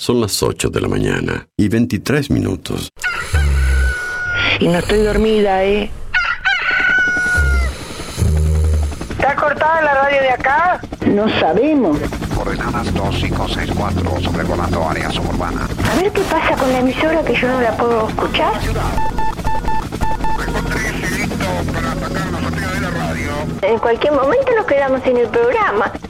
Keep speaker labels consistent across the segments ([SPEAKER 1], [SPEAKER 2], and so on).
[SPEAKER 1] Son las 8 de la mañana y 23 minutos.
[SPEAKER 2] Y no estoy dormida, ¿eh? ¿Está cortada la radio de acá? No sabemos.
[SPEAKER 3] Coordenadas 2564, sobrevolando área suburbana.
[SPEAKER 2] A ver qué pasa con la emisora que yo no la puedo escuchar. En cualquier momento nos quedamos sin el programa.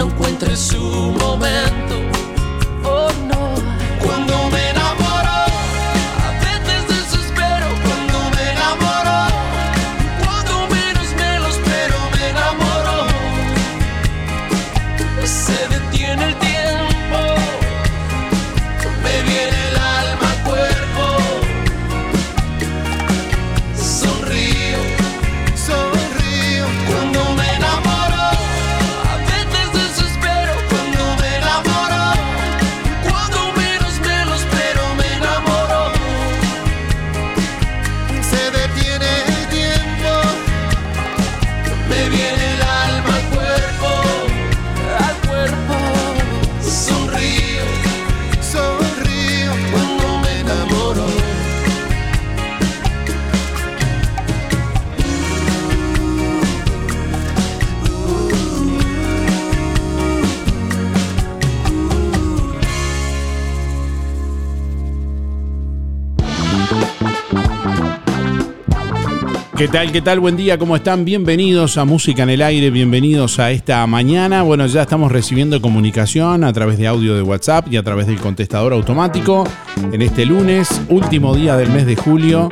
[SPEAKER 4] No encuentre su momento.
[SPEAKER 5] ¿Qué tal? ¿Qué tal? Buen día, ¿cómo están? Bienvenidos a Música en el Aire, bienvenidos a esta mañana. Bueno, ya estamos recibiendo comunicación a través de audio de WhatsApp y a través del contestador automático en este lunes, último día del mes de julio.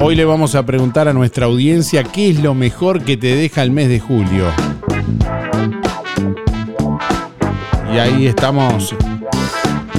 [SPEAKER 5] Hoy le vamos a preguntar a nuestra audiencia qué es lo mejor que te deja el mes de julio. Y ahí estamos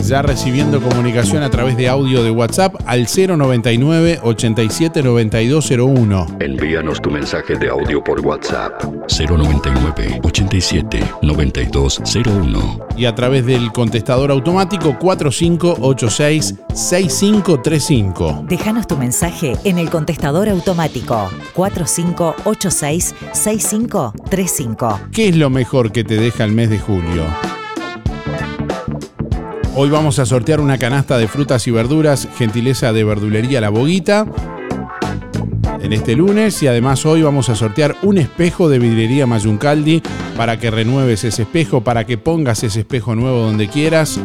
[SPEAKER 5] ya recibiendo comunicación a través de audio de WhatsApp al 099 87 9201.
[SPEAKER 6] Envíanos tu mensaje de audio por WhatsApp 099 87 9201.
[SPEAKER 5] Y a través del contestador automático 4586 6535.
[SPEAKER 7] Déjanos tu mensaje en el contestador automático 4586 6535.
[SPEAKER 5] ¿Qué es lo mejor que te deja el mes de julio? Hoy vamos a sortear una canasta de frutas y verduras, gentileza de verdulería La Boguita. En este lunes y además hoy vamos a sortear un espejo de vidriería Mayuncaldi para que renueves ese espejo, para que pongas ese espejo nuevo donde quieras.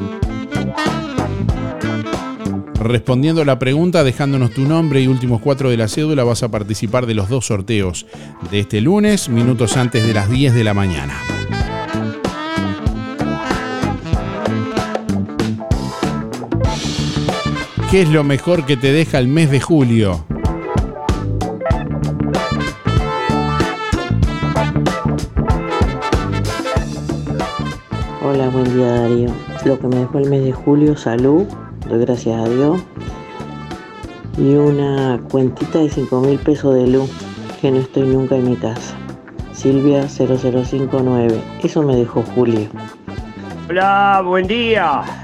[SPEAKER 5] Respondiendo la pregunta, dejándonos tu nombre y últimos cuatro de la cédula, vas a participar de los dos sorteos de este lunes, minutos antes de las 10 de la mañana. ¿Qué es lo mejor que te deja el mes de julio?
[SPEAKER 8] Hola, buen día Darío. Lo que me dejó el mes de julio, salud, doy gracias a Dios. Y una cuentita de 5 mil pesos de luz, que no estoy nunca en mi casa. Silvia 0059. Eso me dejó julio.
[SPEAKER 9] Hola, buen día.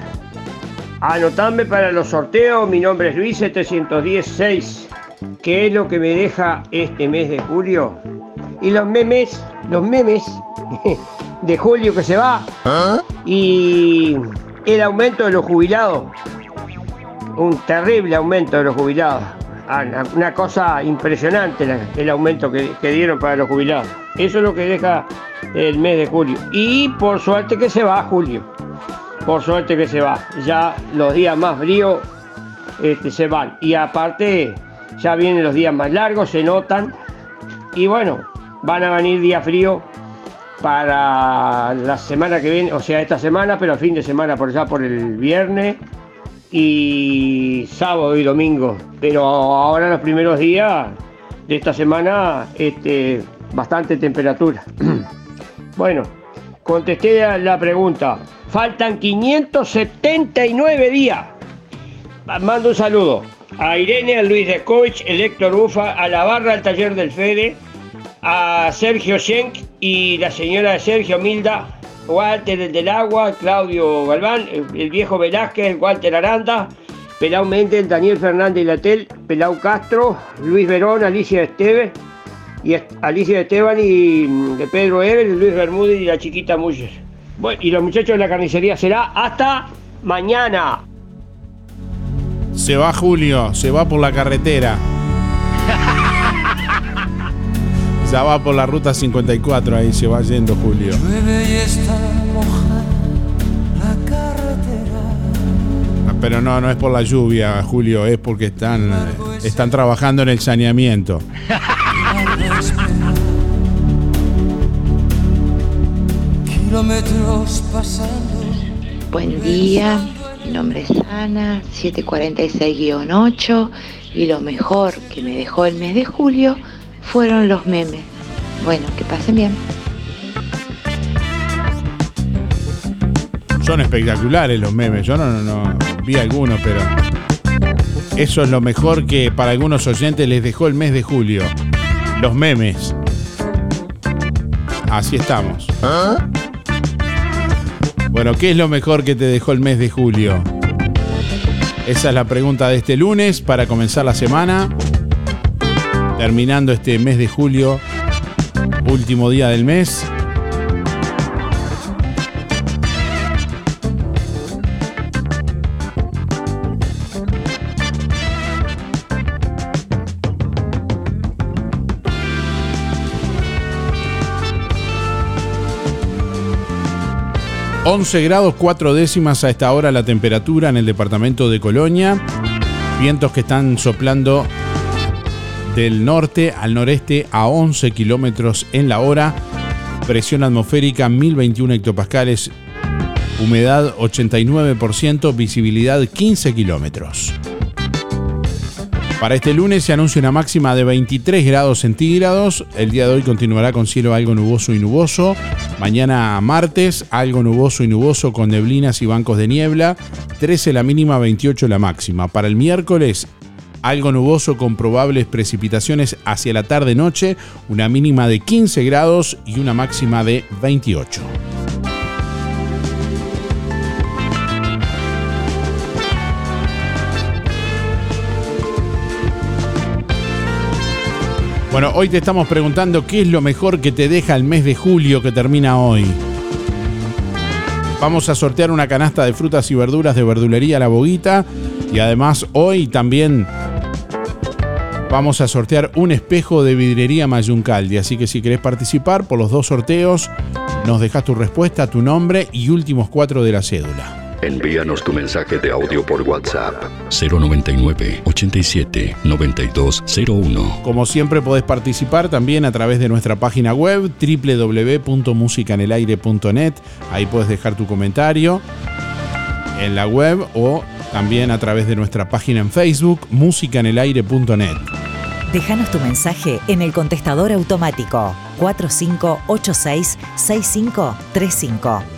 [SPEAKER 9] Anotadme para los sorteos, mi nombre es Luis 716. ¿Qué es lo que me deja este mes de julio? Y los memes, los memes de julio que se va. Y el aumento de los jubilados. Un terrible aumento de los jubilados. Ah, Una cosa impresionante el aumento que, que dieron para los jubilados. Eso es lo que deja el mes de julio. Y por suerte que se va julio. Por suerte que se va. Ya los días más fríos este, se van. Y aparte, ya vienen los días más largos, se notan. Y bueno, van a venir días fríos para la semana que viene, o sea, esta semana, pero fin de semana por allá por el viernes y sábado y domingo. Pero ahora los primeros días de esta semana, este, bastante temperatura. bueno, contesté la pregunta. Faltan 579 días. Mando un saludo a Irene, a Luis Descovich, el Héctor Bufa, a la barra del taller del Fede, a Sergio Schenk y la señora de Sergio Milda, Walter el del Agua, Claudio Galván, el, viejo Velázquez, Walter Aranda, Pelau Méndez, Daniel Fernández Latel, Pelau Castro, Luis Verón, Alicia Esteves, y Alicia Esteban y mm, de Pedro Evel, Luis Bermúdez y la chiquita Muller. Bueno, y los muchachos de la carnicería será hasta mañana.
[SPEAKER 5] Se va Julio, se va por la carretera. Ya va por la ruta 54, ahí se va yendo Julio.
[SPEAKER 4] Llueve y está mojada la carretera.
[SPEAKER 5] Ah, Pero no, no es por la lluvia, Julio, es porque están, están trabajando en el saneamiento.
[SPEAKER 4] Kilómetros pasando.
[SPEAKER 1] Buen día, mi nombre es Ana, 746-8 y lo mejor que me dejó el mes de julio fueron los memes. Bueno, que pasen bien.
[SPEAKER 5] Son espectaculares los memes. Yo no, no, no vi algunos, pero eso es lo mejor que para algunos oyentes les dejó el mes de julio. Los memes. Así estamos. Bueno, ¿qué es lo mejor que te dejó el mes de julio? Esa es la pregunta de este lunes para comenzar la semana. Terminando este mes de julio, último día del mes. ...11 grados 4 décimas a esta hora la temperatura en el departamento de Colonia. Vientos que están soplando del norte al noreste a 11 kilómetros en la hora. Presión atmosférica 1021 hectopascales. Humedad 89%, visibilidad 15 kilómetros. Para este lunes se anuncia una máxima de 23 grados centígrados. El día de hoy continuará con cielo algo nuboso y nuboso. Mañana martes, algo nuboso y nuboso con neblinas y bancos de niebla. 13 la mínima, 28 la máxima. Para el miércoles, algo nuboso con probables precipitaciones hacia la tarde-noche, una mínima de 15 grados y una máxima de 28. Bueno, hoy te estamos preguntando qué es lo mejor que te deja el mes de julio que termina hoy. Vamos a sortear una canasta de frutas y verduras de verdulería La Boguita y además hoy también vamos a sortear un espejo de vidrería Mayuncaldi. Así que si querés participar por los dos sorteos, nos dejas tu respuesta, tu nombre y últimos cuatro de la cédula.
[SPEAKER 6] Envíanos tu mensaje de audio por WhatsApp 099 87 9201.
[SPEAKER 5] Como siempre podés participar también a través de nuestra página web www.musicanelaire.net. Ahí puedes dejar tu comentario en la web o también a través de nuestra página en Facebook musicanelaire.net.
[SPEAKER 7] Déjanos tu mensaje en el contestador automático 4586 6535.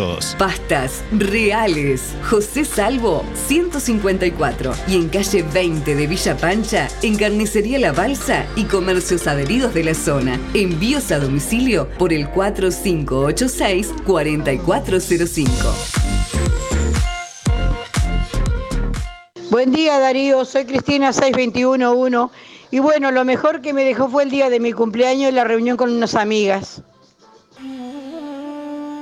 [SPEAKER 2] Pastas reales. José Salvo, 154. Y en calle 20 de Villa Pancha, en Carnicería La Balsa y comercios adheridos de la zona. Envíos a domicilio por el 4586-4405.
[SPEAKER 10] Buen día Darío, soy Cristina 6211 y bueno, lo mejor que me dejó fue el día de mi cumpleaños y la reunión con unas amigas.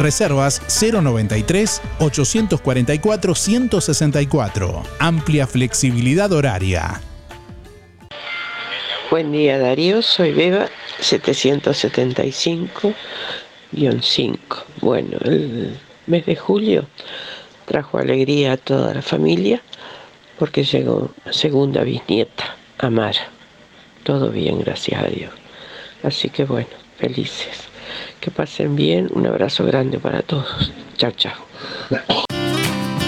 [SPEAKER 11] reservas 093 844 164. Amplia flexibilidad horaria.
[SPEAKER 12] Buen día Darío, soy Beba 775 5. Bueno, el mes de julio trajo alegría a toda la familia porque llegó segunda bisnieta, Amara. Todo bien, gracias a Dios. Así que bueno, felices. Que pasen bien. Un abrazo grande para todos. Chao, chao.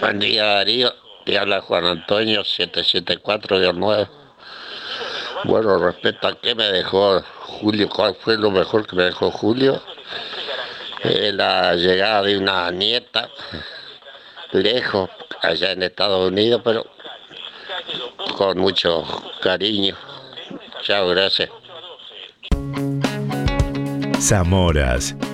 [SPEAKER 13] Buen día Darío, te habla Juan Antonio 774-9. Bueno, respecto a qué me dejó Julio, cuál fue lo mejor que me dejó Julio, Eh, la llegada de una nieta lejos, allá en Estados Unidos, pero con mucho cariño. Chao, gracias.
[SPEAKER 14] Zamoras,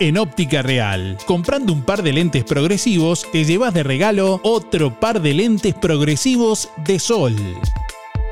[SPEAKER 11] En Óptica Real, comprando un par de lentes progresivos, te llevas de regalo otro par de lentes progresivos de sol.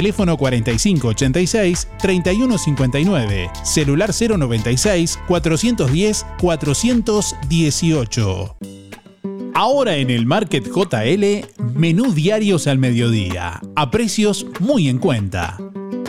[SPEAKER 11] Teléfono 4586-3159. Celular 096-410-418. Ahora en el Market JL, menú diarios al mediodía, a precios muy en cuenta.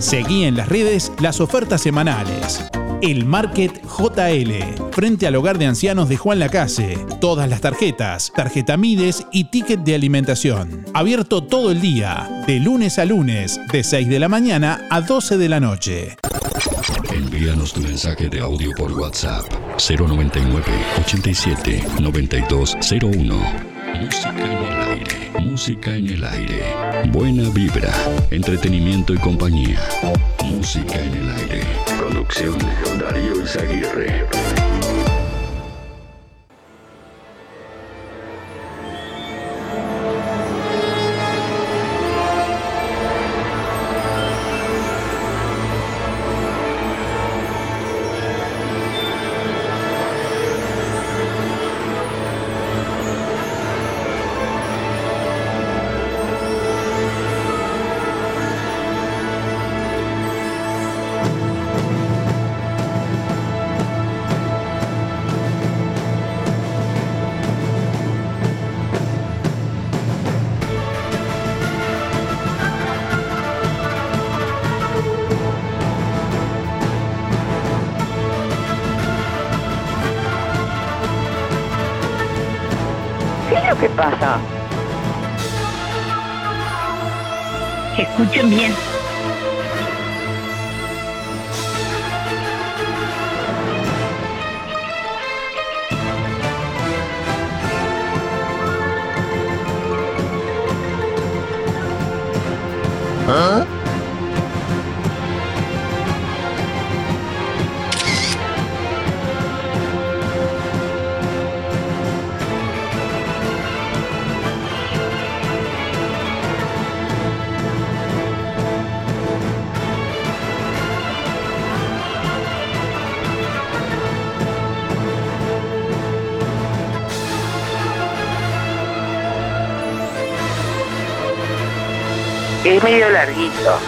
[SPEAKER 11] Seguí en las redes las ofertas semanales. El Market JL, frente al hogar de ancianos de Juan Lacase. Todas las tarjetas, tarjeta Mides y ticket de alimentación. Abierto todo el día, de lunes a lunes, de 6 de la mañana a 12 de la noche.
[SPEAKER 6] Envíanos tu mensaje de audio por WhatsApp 099 87 9201. Música en el. Música en el aire. Buena vibra, entretenimiento y compañía. Música en el aire. Producción de Darío Izaguirre.
[SPEAKER 1] Pasa?
[SPEAKER 15] Escuchen bien. Medio larguito.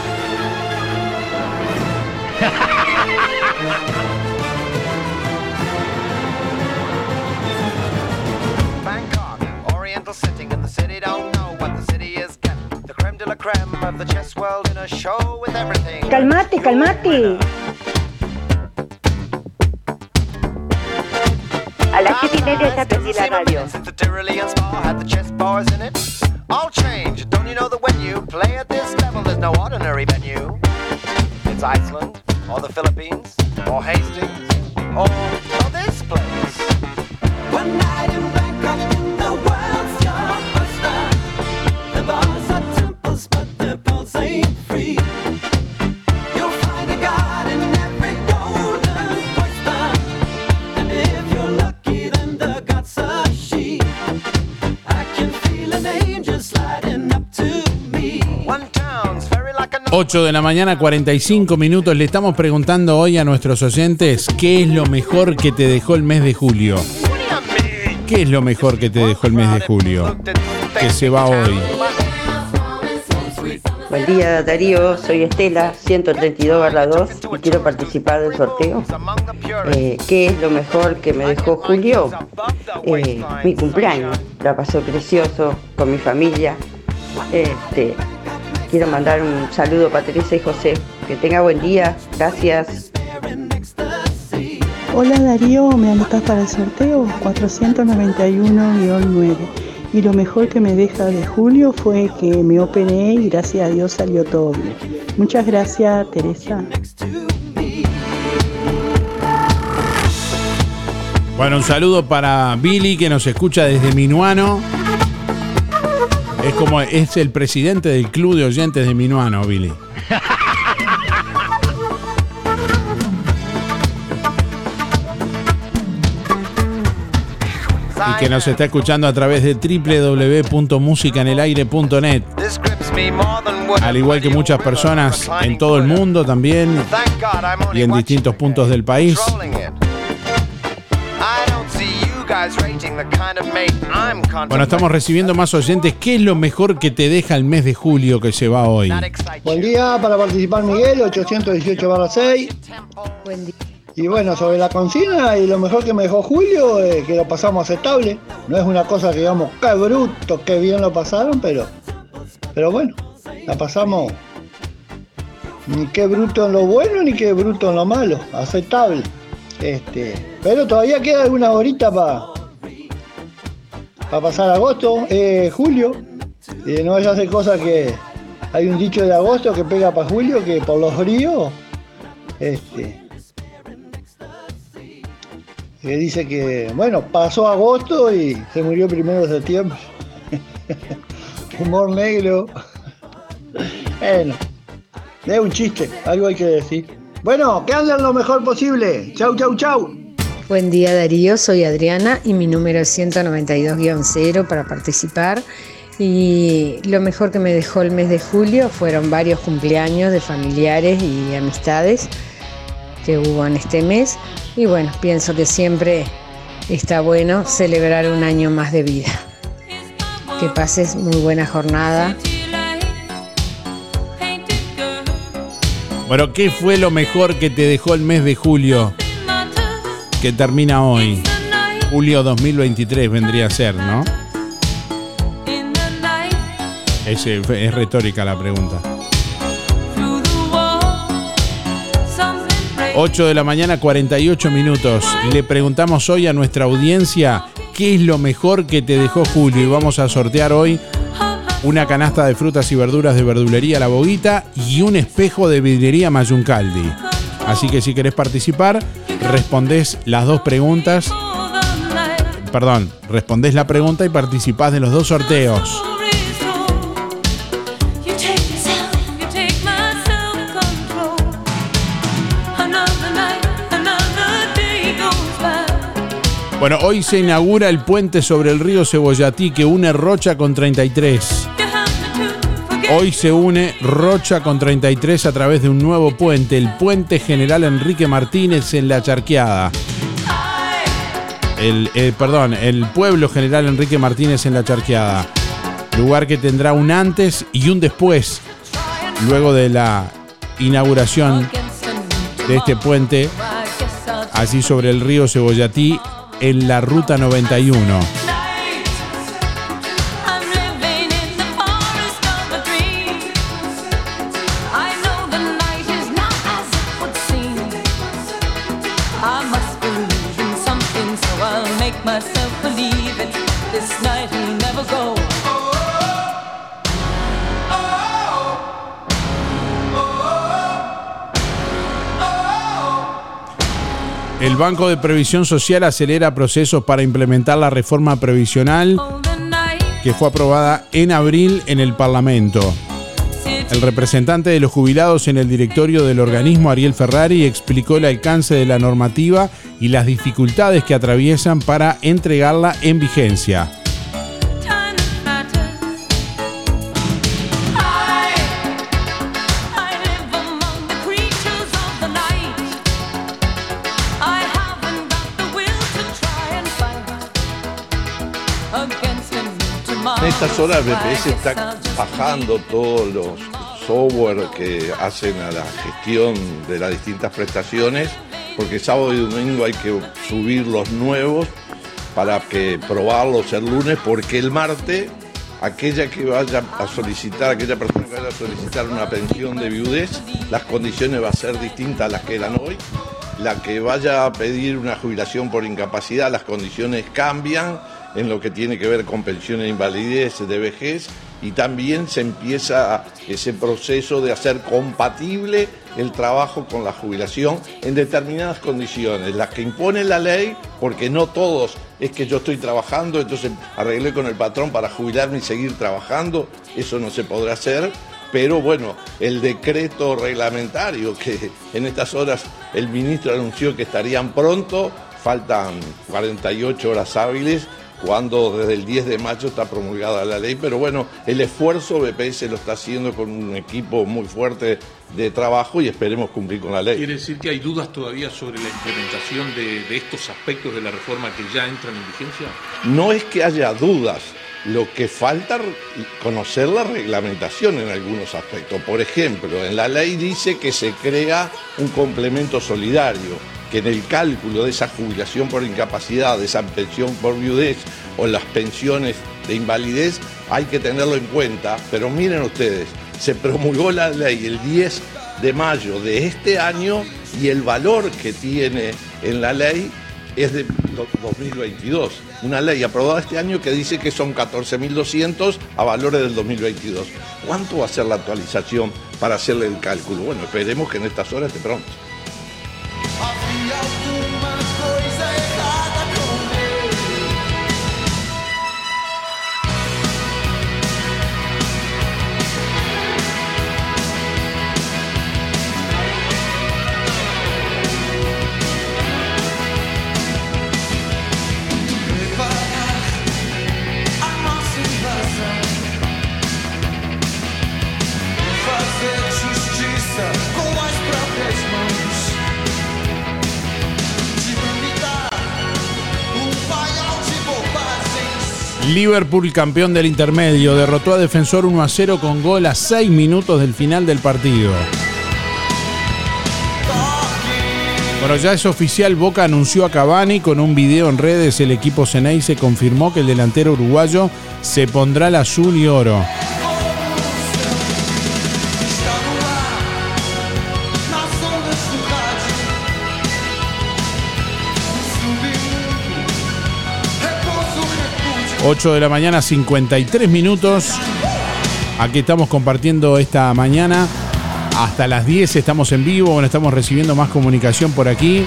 [SPEAKER 16] Bangkok, Oriental sitting in the city, don't know what the city is getting. The creme de la creme of the chess world in a show with everything.
[SPEAKER 10] Calmate, calmate.
[SPEAKER 5] 8 de la mañana, 45 minutos. Le estamos preguntando hoy a nuestros oyentes qué es lo mejor que te dejó el mes de julio. ¿Qué es lo mejor que te dejó el mes de julio? Que se va hoy.
[SPEAKER 17] Buen día Darío, soy Estela, 132-2 y quiero participar del sorteo. Eh, ¿Qué es lo mejor que me dejó Julio? Eh, mi cumpleaños, la pasó precioso con mi familia. Este, quiero mandar un saludo para Teresa y José. Que tenga buen día, gracias.
[SPEAKER 18] Hola Darío, me anotas para el sorteo 491-9. Y lo mejor que me deja de julio fue que me operé y gracias a Dios salió todo bien. Muchas gracias Teresa.
[SPEAKER 5] Bueno, un saludo para Billy que nos escucha desde Minuano. Es como es el presidente del club de oyentes de Minuano, Billy. Y que nos está escuchando a través de www.musicanelaire.net. Al igual que muchas personas en todo el mundo también y en distintos puntos del país. Bueno, estamos recibiendo más oyentes. ¿Qué es lo mejor que te deja el mes de julio que se va hoy?
[SPEAKER 19] Buen día para participar Miguel, 818 6.
[SPEAKER 10] Buen día.
[SPEAKER 19] Y bueno, sobre la consigna y lo mejor que me dejó Julio, eh, que lo pasamos aceptable. No es una cosa que digamos, qué bruto, qué bien lo pasaron, pero, pero bueno, la pasamos ni qué bruto en lo bueno ni qué bruto en lo malo, aceptable. Este, pero todavía queda alguna horita para pasar agosto, eh, julio. Y no vaya a hacer cosas que hay un dicho de agosto que pega para julio que por los fríos este que dice que bueno pasó agosto y se murió primero de septiembre. Humor negro. Bueno es un chiste algo hay que decir bueno que anden lo mejor posible chau chau chau
[SPEAKER 20] Buen día Darío, soy Adriana y mi número es 192-0 para participar. Y lo mejor que me dejó el mes de julio fueron varios cumpleaños de familiares y amistades que hubo en este mes. Y bueno, pienso que siempre está bueno celebrar un año más de vida. Que pases muy buena jornada.
[SPEAKER 5] Bueno, ¿qué fue lo mejor que te dejó el mes de julio? Que termina hoy. Julio 2023 vendría a ser, ¿no? Es, es retórica la pregunta. 8 de la mañana, 48 minutos. Le preguntamos hoy a nuestra audiencia qué es lo mejor que te dejó Julio. Y vamos a sortear hoy una canasta de frutas y verduras de verdulería La Boguita y un espejo de vidriería Mayuncaldi. Así que si querés participar, respondés las dos preguntas. Perdón, respondés la pregunta y participás de los dos sorteos. Bueno, hoy se inaugura el puente sobre el río Cebollatí que une Rocha con 33. Hoy se une Rocha con 33 a través de un nuevo puente, el puente General Enrique Martínez en La Charqueada. El, eh, perdón, el pueblo General Enrique Martínez en La Charqueada. Lugar que tendrá un antes y un después, luego de la inauguración de este puente, así sobre el río Cebollatí, en la Ruta 91. El Banco de Previsión Social acelera procesos para implementar la reforma previsional que fue aprobada en abril en el Parlamento. El representante de los jubilados en el directorio del organismo, Ariel Ferrari, explicó el alcance de la normativa y las dificultades que atraviesan para entregarla en vigencia.
[SPEAKER 21] En estas horas BPS está bajando todos los software que hacen a la gestión de las distintas prestaciones, porque sábado y domingo hay que subir los nuevos para que probarlos el lunes, porque el martes aquella que vaya a solicitar, aquella persona que vaya a solicitar una pensión de viudez, las condiciones van a ser distintas a las que eran hoy. La que vaya a pedir una jubilación por incapacidad, las condiciones cambian en lo que tiene que ver con pensiones de invalidez, de vejez, y también se empieza ese proceso de hacer compatible el trabajo con la jubilación en determinadas condiciones, las que impone la ley, porque no todos es que yo estoy trabajando, entonces arreglé con el patrón para jubilarme y seguir trabajando, eso no se podrá hacer, pero bueno, el decreto reglamentario que en estas horas el ministro anunció que estarían pronto, faltan 48 horas hábiles, cuando desde el 10 de mayo está promulgada la ley, pero bueno, el esfuerzo BPS lo está haciendo con un equipo muy fuerte de trabajo y esperemos cumplir con la ley.
[SPEAKER 22] ¿Quiere decir que hay dudas todavía sobre la implementación de, de estos aspectos de la reforma que ya entran en vigencia?
[SPEAKER 21] No es que haya dudas, lo que falta conocer la reglamentación en algunos aspectos. Por ejemplo, en la ley dice que se crea un complemento solidario que en el cálculo de esa jubilación por incapacidad, de esa pensión por viudez o las pensiones de invalidez, hay que tenerlo en cuenta. Pero miren ustedes, se promulgó la ley el 10 de mayo de este año y el valor que tiene en la ley es de 2022. Una ley aprobada este año que dice que son 14.200 a valores del 2022. ¿Cuánto va a ser la actualización para hacerle el cálculo? Bueno, esperemos que en estas horas de pronto.
[SPEAKER 5] Liverpool, campeón del intermedio, derrotó a Defensor 1 a 0 con gol a 6 minutos del final del partido. Bueno, ya es oficial, Boca anunció a Cavani con un video en redes. El equipo se confirmó que el delantero uruguayo se pondrá el azul y oro. 8 de la mañana, 53 minutos. Aquí estamos compartiendo esta mañana. Hasta las 10 estamos en vivo. Bueno, estamos recibiendo más comunicación por aquí.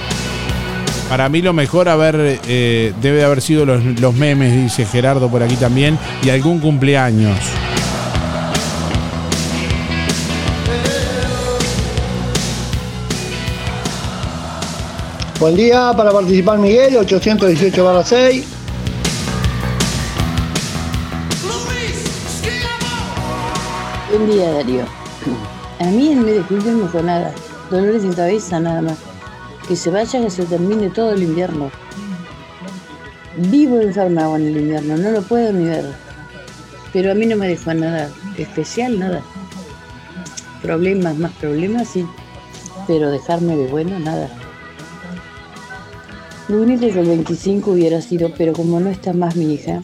[SPEAKER 5] Para mí lo mejor haber, eh, debe haber sido los, los memes, dice Gerardo por aquí también, y algún cumpleaños.
[SPEAKER 19] Buen día para participar Miguel, 818 barra 6.
[SPEAKER 23] Buen día, Darío. A mí el mes de julio no fue nada. Dolores sin cabeza nada más. Que se vaya, que se termine todo el invierno. Vivo enferma en el invierno, no lo puedo ni ver. Pero a mí no me dejó nada especial, nada. Problemas, más problemas, sí. Pero dejarme de bueno, nada. Lo único que el 25 hubiera sido, pero como no está más mi hija,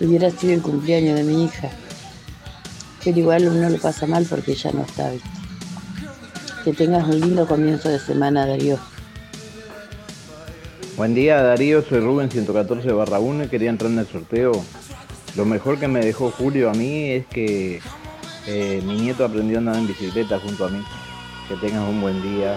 [SPEAKER 23] hubiera sido el cumpleaños de mi hija. Pero igual uno lo pasa mal porque ya no está. ¿viste? Que tengas un lindo comienzo de semana, Darío.
[SPEAKER 24] Buen día Darío, soy Rubén 114 barra 1 y quería entrar en el sorteo. Lo mejor que me dejó Julio a mí es que eh, mi nieto aprendió a andar en bicicleta junto a mí. Que tengas un buen día.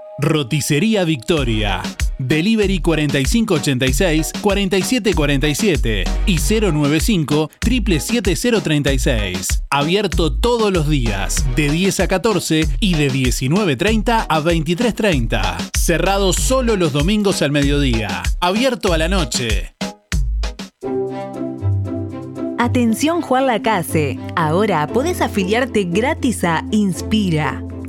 [SPEAKER 11] Roticería Victoria. Delivery 4586-4747 y 095 77036. Abierto todos los días, de 10 a 14 y de 19.30 a 23.30. Cerrado solo los domingos al mediodía. Abierto a la noche.
[SPEAKER 25] Atención Juan Lacase, ahora podés afiliarte gratis a Inspira.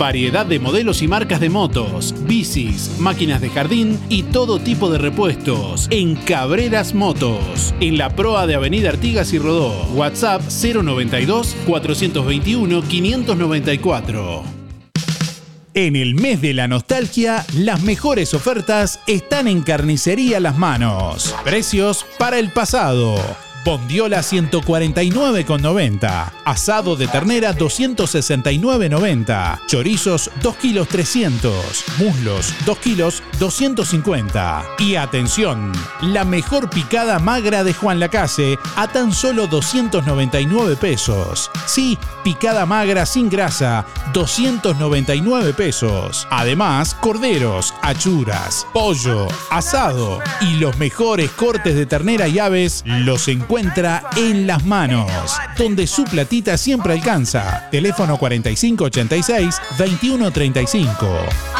[SPEAKER 11] Variedad de modelos y marcas de motos, bicis, máquinas de jardín y todo tipo de repuestos en Cabreras Motos, en la proa de Avenida Artigas y Rodó. WhatsApp 092 421 594. En el mes de la nostalgia, las mejores ofertas están en Carnicería Las Manos. Precios para el pasado. Bondiola 149,90. Asado de ternera 269,90. Chorizos 2 kilos 300. Muslos 2 kilos 250. Y atención, la mejor picada magra de Juan Lacase a tan solo 299 pesos. Sí, picada magra sin grasa, 299 pesos. Además, corderos, achuras, pollo, asado y los mejores cortes de ternera y aves los encuentra en las manos, donde su platita siempre alcanza. Teléfono 4586-2135.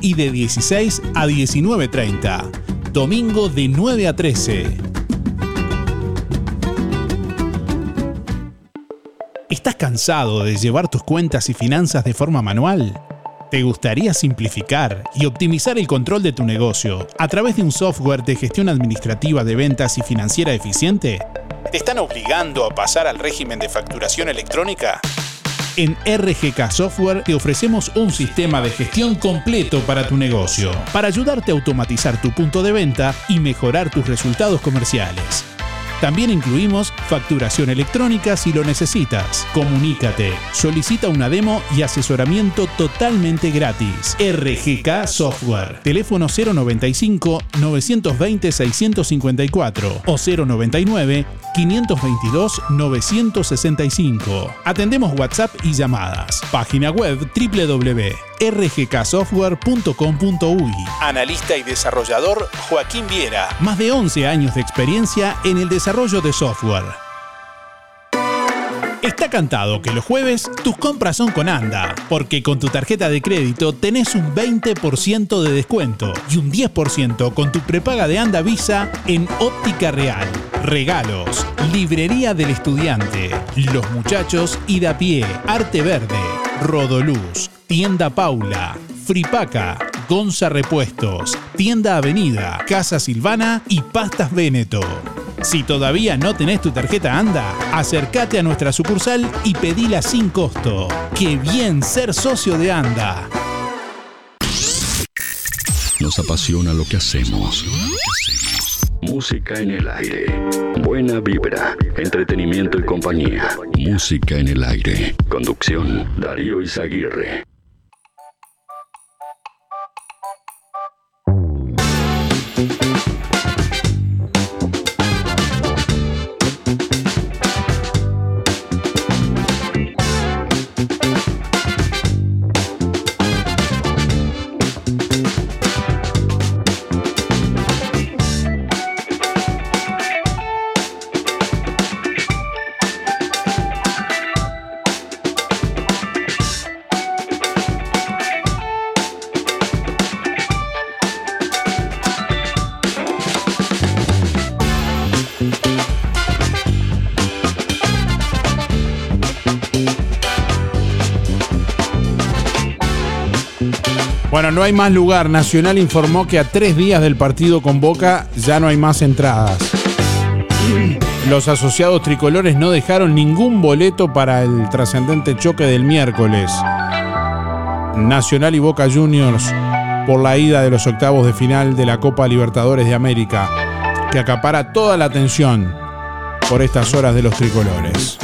[SPEAKER 11] y de 16 a 19.30. Domingo de 9 a 13. ¿Estás cansado de llevar tus cuentas y finanzas de forma manual? ¿Te gustaría simplificar y optimizar el control de tu negocio a través de un software de gestión administrativa de ventas y financiera eficiente? ¿Te están obligando a pasar al régimen de facturación electrónica? En RGK Software te ofrecemos un sistema de gestión completo para tu negocio, para ayudarte a automatizar tu punto de venta y mejorar tus resultados comerciales. También incluimos facturación electrónica si lo necesitas. Comunícate, solicita una demo y asesoramiento totalmente gratis. RGK Software. Teléfono 095 920 654 o 099 522 965. Atendemos WhatsApp y llamadas. Página web www.rgksoftware.com.uy. Analista y desarrollador Joaquín Viera. Más de 11 años de experiencia en el desarrollo de software. Está cantado que los jueves tus compras son con ANDA, porque con tu tarjeta de crédito tenés un 20% de descuento y un 10% con tu prepaga de ANDA Visa en Óptica Real. Regalos, Librería del Estudiante, Los Muchachos y da pie, Arte Verde, Rodoluz, Tienda Paula, Fripaca, Gonza Repuestos, Tienda Avenida, Casa Silvana y Pastas Véneto. Si todavía no tenés tu tarjeta ANDA, acércate a nuestra sucursal y pedila sin costo. ¡Qué bien ser socio de ANDA!
[SPEAKER 6] Nos apasiona lo que hacemos. Música en el aire. Buena vibra, entretenimiento y compañía. Música en el aire. Conducción, Darío Izaguirre.
[SPEAKER 5] No hay más lugar. Nacional informó que a tres días del partido con Boca ya no hay más entradas. Los asociados tricolores no dejaron ningún boleto para el trascendente choque del miércoles. Nacional y Boca Juniors por la ida de los octavos de final de la Copa Libertadores de América, que acapara toda la atención por estas horas de los tricolores.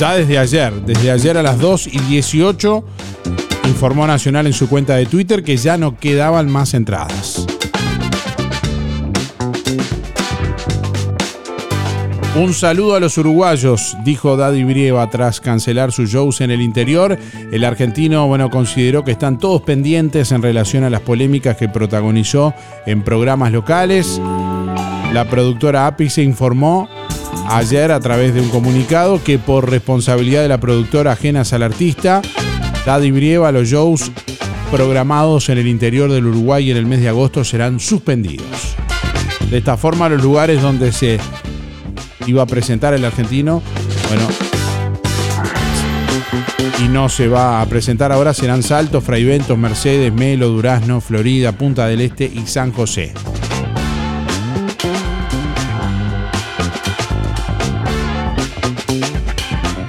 [SPEAKER 5] Ya desde ayer, desde ayer a las 2 y 18, informó Nacional en su cuenta de Twitter que ya no quedaban más entradas. Un saludo a los uruguayos, dijo Daddy Brieva tras cancelar sus shows en el interior. El argentino, bueno, consideró que están todos pendientes en relación a las polémicas que protagonizó en programas locales. La productora API se informó ayer a través de un comunicado que por responsabilidad de la productora ajenas al artista, Daddy Brieva, los shows programados en el interior del Uruguay en el mes de agosto serán suspendidos. De esta forma, los lugares donde se iba a presentar el argentino, bueno, y no se va a presentar ahora serán Salto, Fraiventos, Mercedes, Melo, Durazno, Florida, Punta del Este y San José.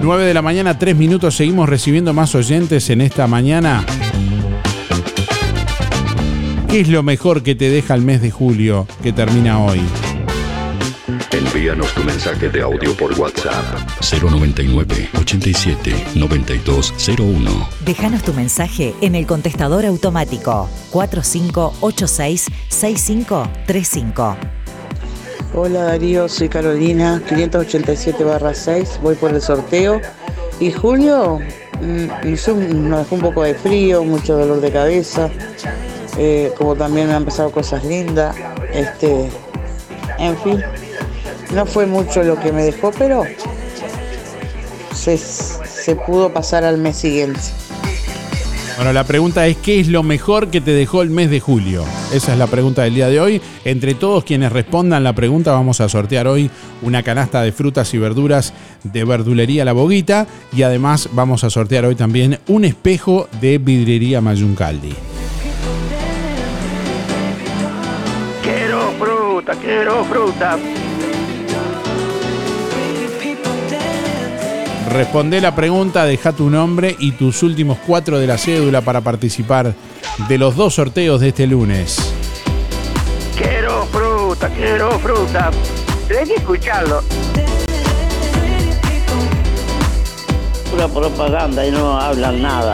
[SPEAKER 5] Nueve de la mañana, tres minutos, seguimos recibiendo más oyentes en esta mañana. ¿Qué es lo mejor que te deja el mes de julio que termina hoy?
[SPEAKER 6] Envíanos tu mensaje de audio por WhatsApp 099 87 9201.
[SPEAKER 7] Déjanos tu mensaje en el contestador automático 4586 6535.
[SPEAKER 17] Hola Darío, soy Carolina, 587 6, voy por el sorteo. Y Julio mm, nos dejó un poco de frío, mucho dolor de cabeza, eh, como también me han pasado cosas lindas. Este, en fin, no fue mucho lo que me dejó, pero se pudo pasar al mes siguiente.
[SPEAKER 5] Bueno, la pregunta es, ¿qué es lo mejor que te dejó el mes de julio? Esa es la pregunta del día de hoy. Entre todos quienes respondan la pregunta vamos a sortear hoy una canasta de frutas y verduras de verdulería La Boguita y además vamos a sortear hoy también un espejo de vidriería Mayuncaldi.
[SPEAKER 22] Quiero fruta, quiero fruta.
[SPEAKER 5] Responde la pregunta, deja tu nombre y tus últimos cuatro de la cédula para participar de los dos sorteos de este lunes.
[SPEAKER 22] Quiero fruta, quiero fruta. Hay que escucharlo.
[SPEAKER 26] Pura propaganda y no hablan nada.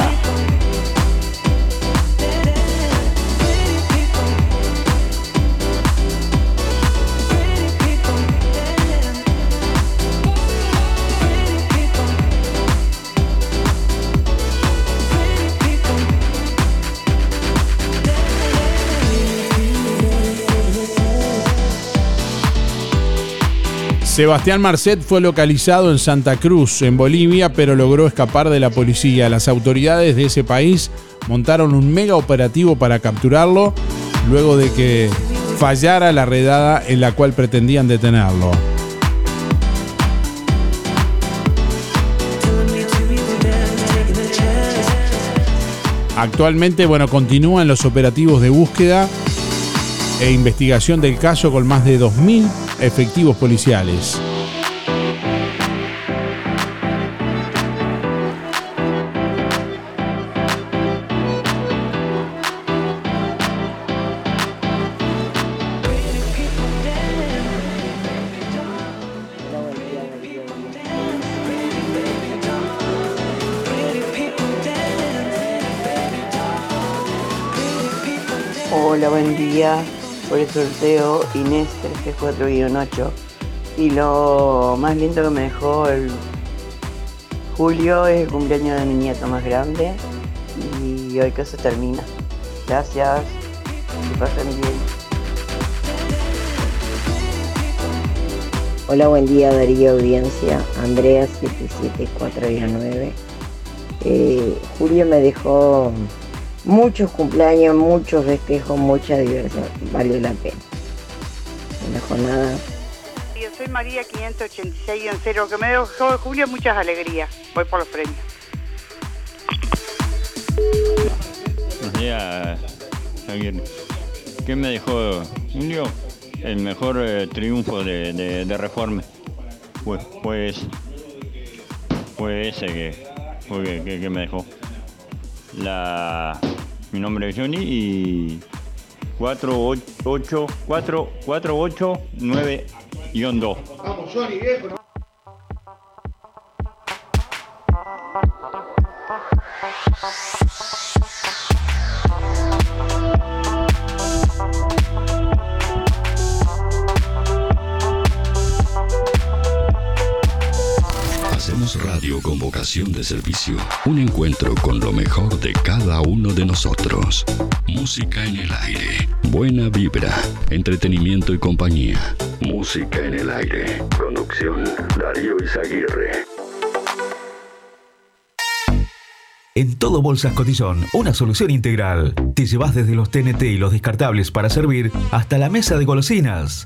[SPEAKER 5] Sebastián Marcet fue localizado en Santa Cruz, en Bolivia, pero logró escapar de la policía. Las autoridades de ese país montaron un mega operativo para capturarlo luego de que fallara la redada en la cual pretendían detenerlo. Actualmente, bueno, continúan los operativos de búsqueda e investigación del caso con más de 2.000 efectivos policiales.
[SPEAKER 27] Sorteo Inés 334-8. Y lo más lindo que me dejó el julio es el cumpleaños de mi nieto más grande. Y hoy que se termina. Gracias. Que pasen bien.
[SPEAKER 28] Hola, buen día Darío Audiencia, Andrea 77419. Eh, Julio me dejó muchos cumpleaños, muchos festejos, mucha diversión, valió la pena. No dejó nada.
[SPEAKER 29] Yo soy María 586-0, que me dejó de Julio muchas alegrías. Voy por los premios.
[SPEAKER 30] Buenos días, Javier. ¿Qué me dejó Julio? El mejor eh, triunfo de, de, de Reforma. Pues, pues, fue ese que, fue que, que- que me dejó. La, mi nombre es Johnny y 48, 4, 489 2.
[SPEAKER 31] Vamos, Johnny, viejo.
[SPEAKER 6] De servicio. Un encuentro con lo mejor de cada uno de nosotros. Música en el aire. Buena vibra. Entretenimiento y compañía. Música en el aire. Conducción Darío Izaguirre.
[SPEAKER 32] En todo Bolsas Cotillón, una solución integral. Te llevas desde los TNT y los descartables para servir hasta la mesa de golosinas.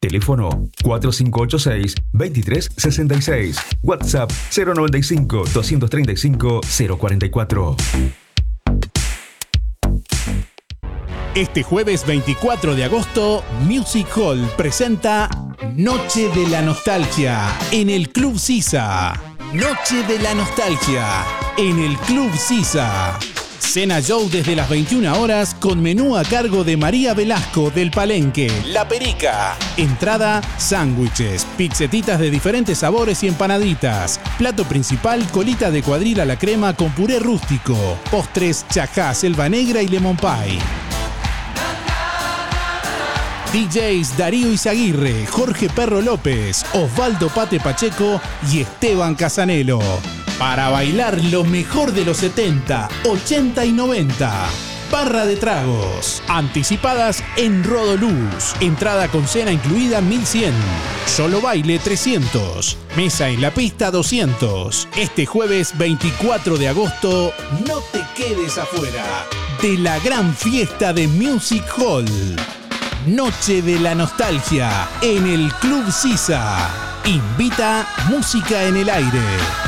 [SPEAKER 32] Teléfono 4586-2366. WhatsApp 095-235-044.
[SPEAKER 11] Este jueves 24 de agosto, Music Hall presenta Noche de la Nostalgia en el Club Sisa. Noche de la Nostalgia en el Club Sisa. Cena Show desde las 21 horas con menú a cargo de María Velasco del Palenque, La Perica. Entrada, sándwiches, pizzetitas de diferentes sabores y empanaditas. Plato principal, colita de cuadril a la crema con puré rústico. Postres, chajá, selva negra y lemon pie. DJs Darío Izaguirre, Jorge Perro López, Osvaldo Pate Pacheco y Esteban Casanelo. Para bailar lo mejor de los 70, 80 y 90. Barra de tragos. Anticipadas en Rodoluz. Entrada con cena incluida 1100. Solo baile 300. Mesa en la pista 200. Este jueves 24 de agosto, no te quedes afuera de la gran fiesta de Music Hall. Noche de la Nostalgia en el Club Sisa. Invita Música en el Aire.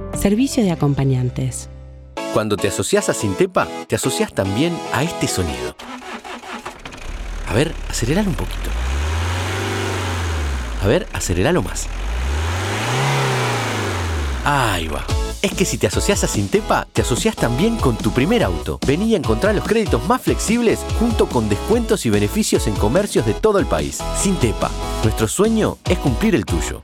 [SPEAKER 33] servicio de acompañantes.
[SPEAKER 34] Cuando te asocias a Sintepa, te asocias también a este sonido. A ver, aceleralo un poquito. A ver, aceleralo más. Ahí va. Es que si te asocias a Sintepa, te asocias también con tu primer auto. Vení a encontrar los créditos más flexibles junto con descuentos y beneficios en comercios de todo el país. Sintepa, nuestro sueño es cumplir el tuyo.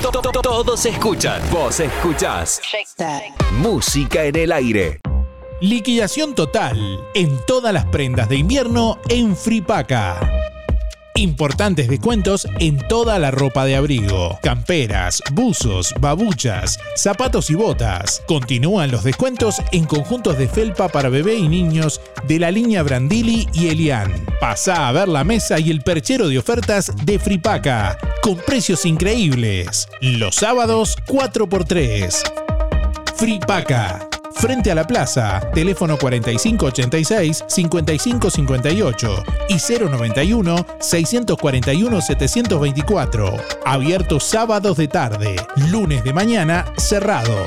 [SPEAKER 35] Todos escuchan, vos escuchás. Música en el aire.
[SPEAKER 11] Liquidación total en todas las prendas de invierno en Fripaca. Importantes descuentos en toda la ropa de abrigo, camperas, buzos, babuchas, zapatos y botas. Continúan los descuentos en conjuntos de felpa para bebé y niños de la línea Brandili y Elian. Pasa a ver la mesa y el perchero de ofertas de Fripaca, con precios increíbles. Los sábados 4x3. Fripaca frente a la plaza, teléfono 4586-5558 y 091-641-724. Abierto sábados de tarde, lunes de mañana cerrado.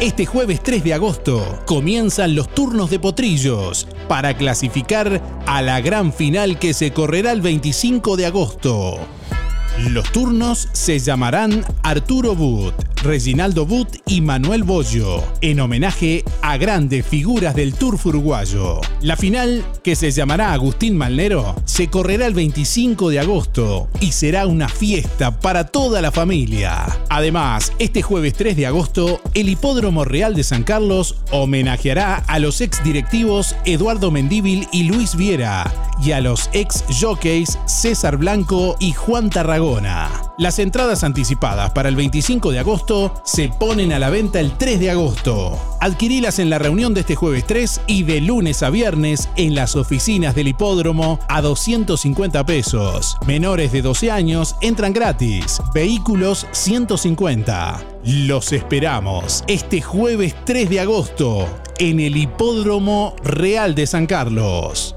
[SPEAKER 11] Este jueves 3 de agosto comienzan los turnos de potrillos para clasificar a la gran final que se correrá el 25 de agosto. Los turnos se llamarán Arturo But, Reginaldo But y Manuel Bollo, en homenaje a grandes figuras del turf uruguayo. La final, que se llamará Agustín Malnero, se correrá el 25 de agosto y será una fiesta para toda la familia. Además, este jueves 3 de agosto, el Hipódromo Real de San Carlos homenajeará a los ex directivos Eduardo Mendíbil y Luis Viera y a los ex jockeys César Blanco y Juan Tarragona. Las entradas anticipadas para el 25 de agosto se ponen a la venta el 3 de agosto. Adquirilas en la reunión de este jueves 3 y de lunes a viernes en las oficinas del hipódromo a 250 pesos. Menores de 12 años entran gratis. Vehículos 150. Los esperamos este jueves 3 de agosto en el Hipódromo Real de San Carlos.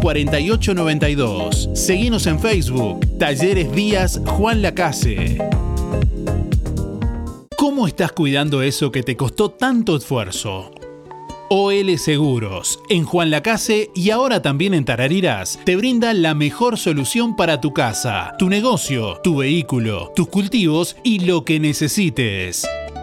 [SPEAKER 11] 4892. Seguimos en Facebook. Talleres Díaz Juan Lacase. ¿Cómo estás cuidando eso que te costó tanto esfuerzo? OL Seguros, en Juan Lacase y ahora también en Tarariras, te brinda la mejor solución para tu casa, tu negocio, tu vehículo, tus cultivos y lo que necesites.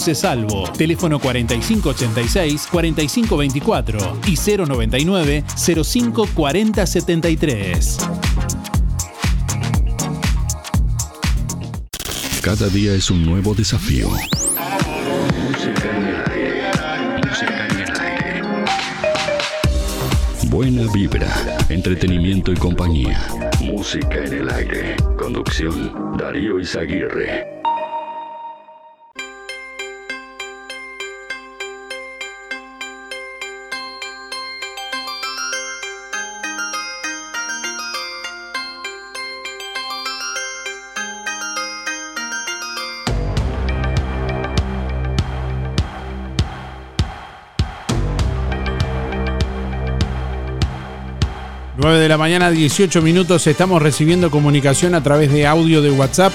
[SPEAKER 11] Salvo. Teléfono 4586-4524 y 099-054073.
[SPEAKER 6] Cada día es un nuevo desafío. Buena vibra, entretenimiento y compañía. Música en el aire. Conducción, Darío Izaguirre.
[SPEAKER 5] De la mañana, 18 minutos. Estamos recibiendo comunicación a través de audio de WhatsApp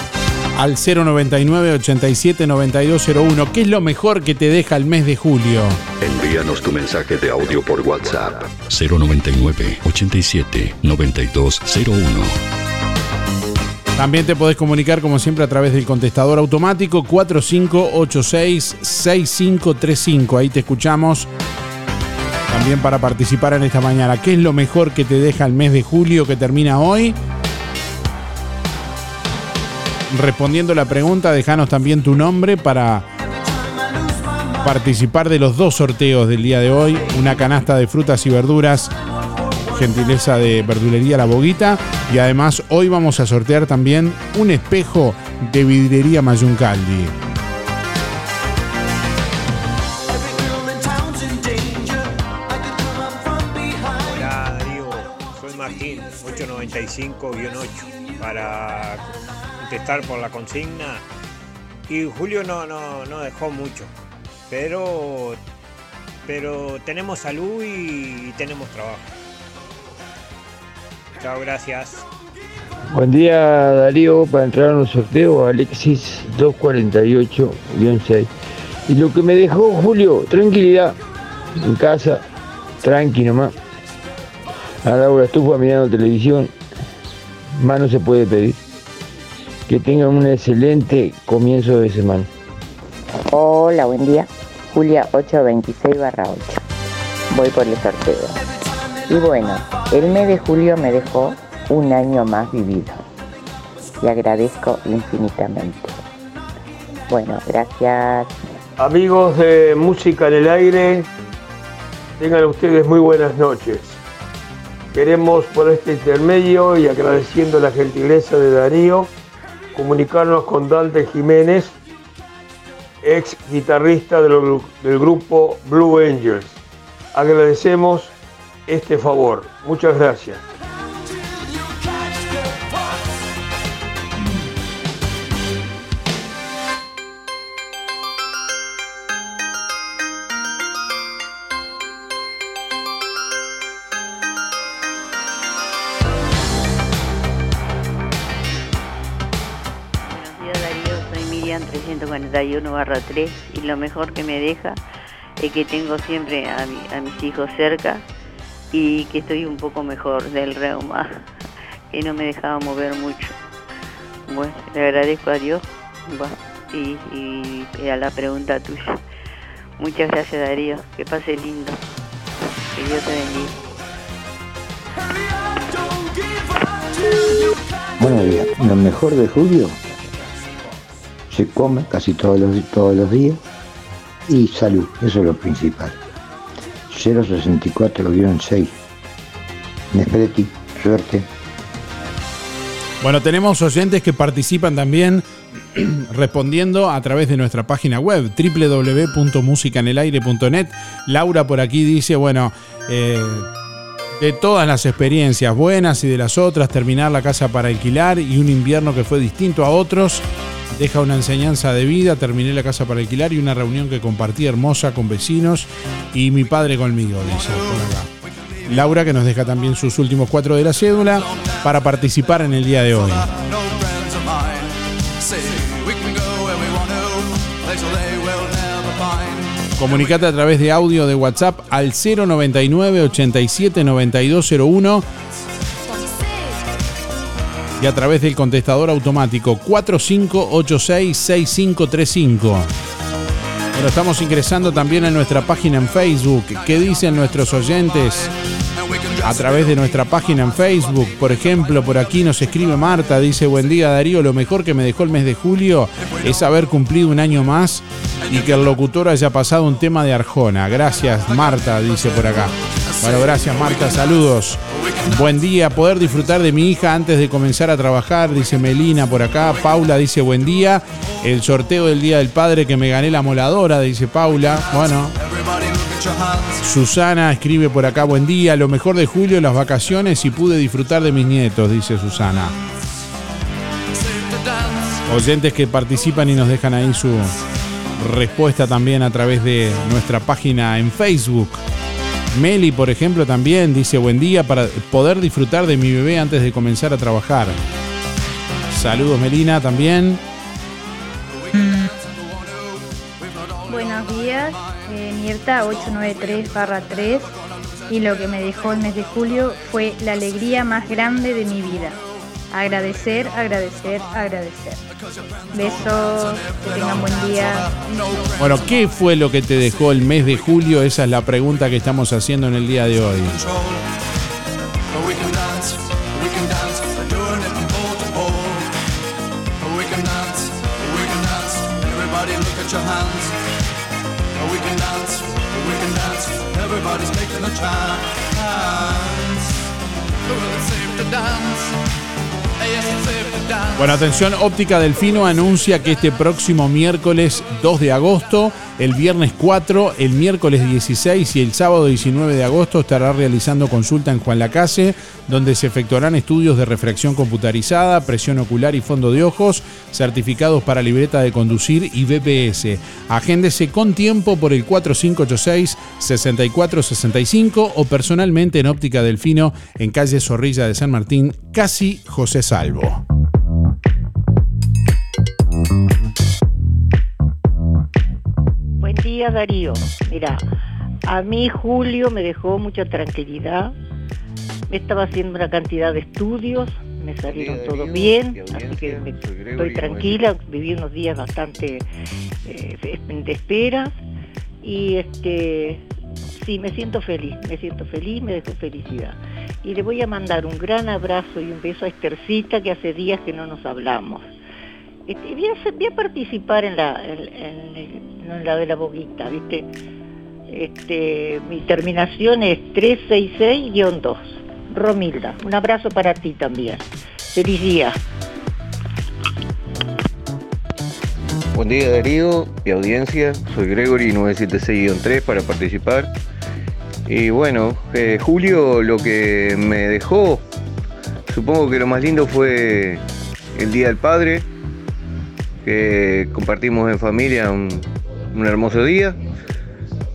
[SPEAKER 5] al 099 87 9201. ¿Qué es lo mejor que te deja el mes de julio?
[SPEAKER 6] Envíanos tu mensaje de audio por WhatsApp 099 87 9201.
[SPEAKER 5] También te podés comunicar como siempre a través del contestador automático 4586 6535. Ahí te escuchamos también para participar en esta mañana. ¿Qué es lo mejor que te deja el mes de julio que termina hoy? Respondiendo la pregunta, déjanos también tu nombre para participar de los dos sorteos del día de hoy. Una canasta de frutas y verduras, gentileza de verdulería La Boguita. Y además hoy vamos a sortear también un espejo de vidriería Mayuncaldi.
[SPEAKER 36] 895-8, para contestar por la consigna. Y Julio no, no, no dejó mucho, pero, pero tenemos salud y tenemos trabajo. Chao, gracias.
[SPEAKER 37] Buen día Darío, para entrar en un sorteo Alexis 248-6. Y lo que me dejó Julio, tranquilidad, en casa, tranqui nomás. A Laura estufa mirando televisión, más no se puede pedir. Que tengan un excelente comienzo de semana.
[SPEAKER 28] Hola, buen día. Julia 826 barra 8. Voy por el sorteo. Y bueno, el mes de julio me dejó un año más vivido. Y agradezco infinitamente. Bueno, gracias.
[SPEAKER 38] Amigos de Música en el Aire, tengan ustedes muy buenas noches. Queremos por este intermedio y agradeciendo la gentileza de Darío, comunicarnos con Dante Jiménez, ex guitarrista del, del grupo Blue Angels. Agradecemos este favor. Muchas gracias.
[SPEAKER 39] 341 barra 3 y lo mejor que me deja es que tengo siempre a, mi- a mis hijos cerca y que estoy un poco mejor del reuma, que no me dejaba mover mucho. Bueno, le agradezco a Dios y, y- y a la pregunta tuya. Muchas gracias Darío, que pase lindo, que Dios te bendiga.
[SPEAKER 40] Buenos. Lo mejor de julio se come casi todos los, todos los días y salud, eso es lo principal. 064-6. Nespreti, suerte.
[SPEAKER 5] Bueno, tenemos oyentes que participan también respondiendo a través de nuestra página web www.musicanelaire.net. Laura por aquí dice, bueno, eh, de todas las experiencias buenas y de las otras, terminar la casa para alquilar y un invierno que fue distinto a otros, deja una enseñanza de vida, terminé la casa para alquilar y una reunión que compartí hermosa con vecinos y mi padre conmigo, dice por acá. Laura que nos deja también sus últimos cuatro de la cédula para participar en el día de hoy. Comunicate a través de audio de WhatsApp al 099 87 9201 y a través del contestador automático 4586-6535. Bueno, estamos ingresando también en nuestra página en Facebook. ¿Qué dicen nuestros oyentes? A través de nuestra página en Facebook, por ejemplo, por aquí nos escribe Marta, dice, buen día Darío, lo mejor que me dejó el mes de julio es haber cumplido un año más y que el locutor haya pasado un tema de Arjona. Gracias Marta, dice por acá. Bueno, gracias Marta, saludos. Buen día, poder disfrutar de mi hija antes de comenzar a trabajar, dice Melina por acá. Paula dice buen día. El sorteo del Día del Padre que me gané la moladora, dice Paula. Bueno. Susana escribe por acá buen día. Lo mejor de julio, las vacaciones y pude disfrutar de mis nietos, dice Susana. Oyentes que participan y nos dejan ahí su respuesta también a través de nuestra página en Facebook. Meli, por ejemplo, también dice buen día para poder disfrutar de mi bebé antes de comenzar a trabajar. Saludos Melina también.
[SPEAKER 41] Buenos días, eh, Mirta 893-3 y lo que me dejó el mes de julio fue la alegría más grande de mi vida. Agradecer, agradecer, agradecer. Besos, que tengan buen día.
[SPEAKER 5] Bueno, ¿qué fue lo que te dejó el mes de julio? Esa es la pregunta que estamos haciendo en el día de hoy. Bueno, atención, Óptica Delfino anuncia que este próximo miércoles 2 de agosto, el viernes 4, el miércoles 16 y el sábado 19 de agosto estará realizando consulta en Juan Lacase, donde se efectuarán estudios de refracción computarizada, presión ocular y fondo de ojos, certificados para libreta de conducir y BPS. Agéndese con tiempo por el 4586-6465 o personalmente en Óptica Delfino en calle Zorrilla de San Martín, casi José Salvo.
[SPEAKER 30] Darío. Mira, a mí Julio me dejó mucha tranquilidad. Estaba haciendo una cantidad de estudios, me salieron todos bien, así que me- estoy tranquila, viví unos días bastante eh, de espera y este sí me siento feliz, me siento feliz, me dejó felicidad. Y le voy a mandar un gran abrazo y un beso a Estercita que hace días que no nos hablamos. Este, voy, a, participar en la, en, la de la boguita, ¿viste? Este, mi terminación es 366-2. Romilda, un abrazo para ti también. Feliz día.
[SPEAKER 42] Buen día Darío y audiencia, soy Gregory 976-3 para participar. Y bueno, eh, Julio lo que me dejó, supongo que lo más lindo fue el Día del Padre, que compartimos en familia un, hermoso día.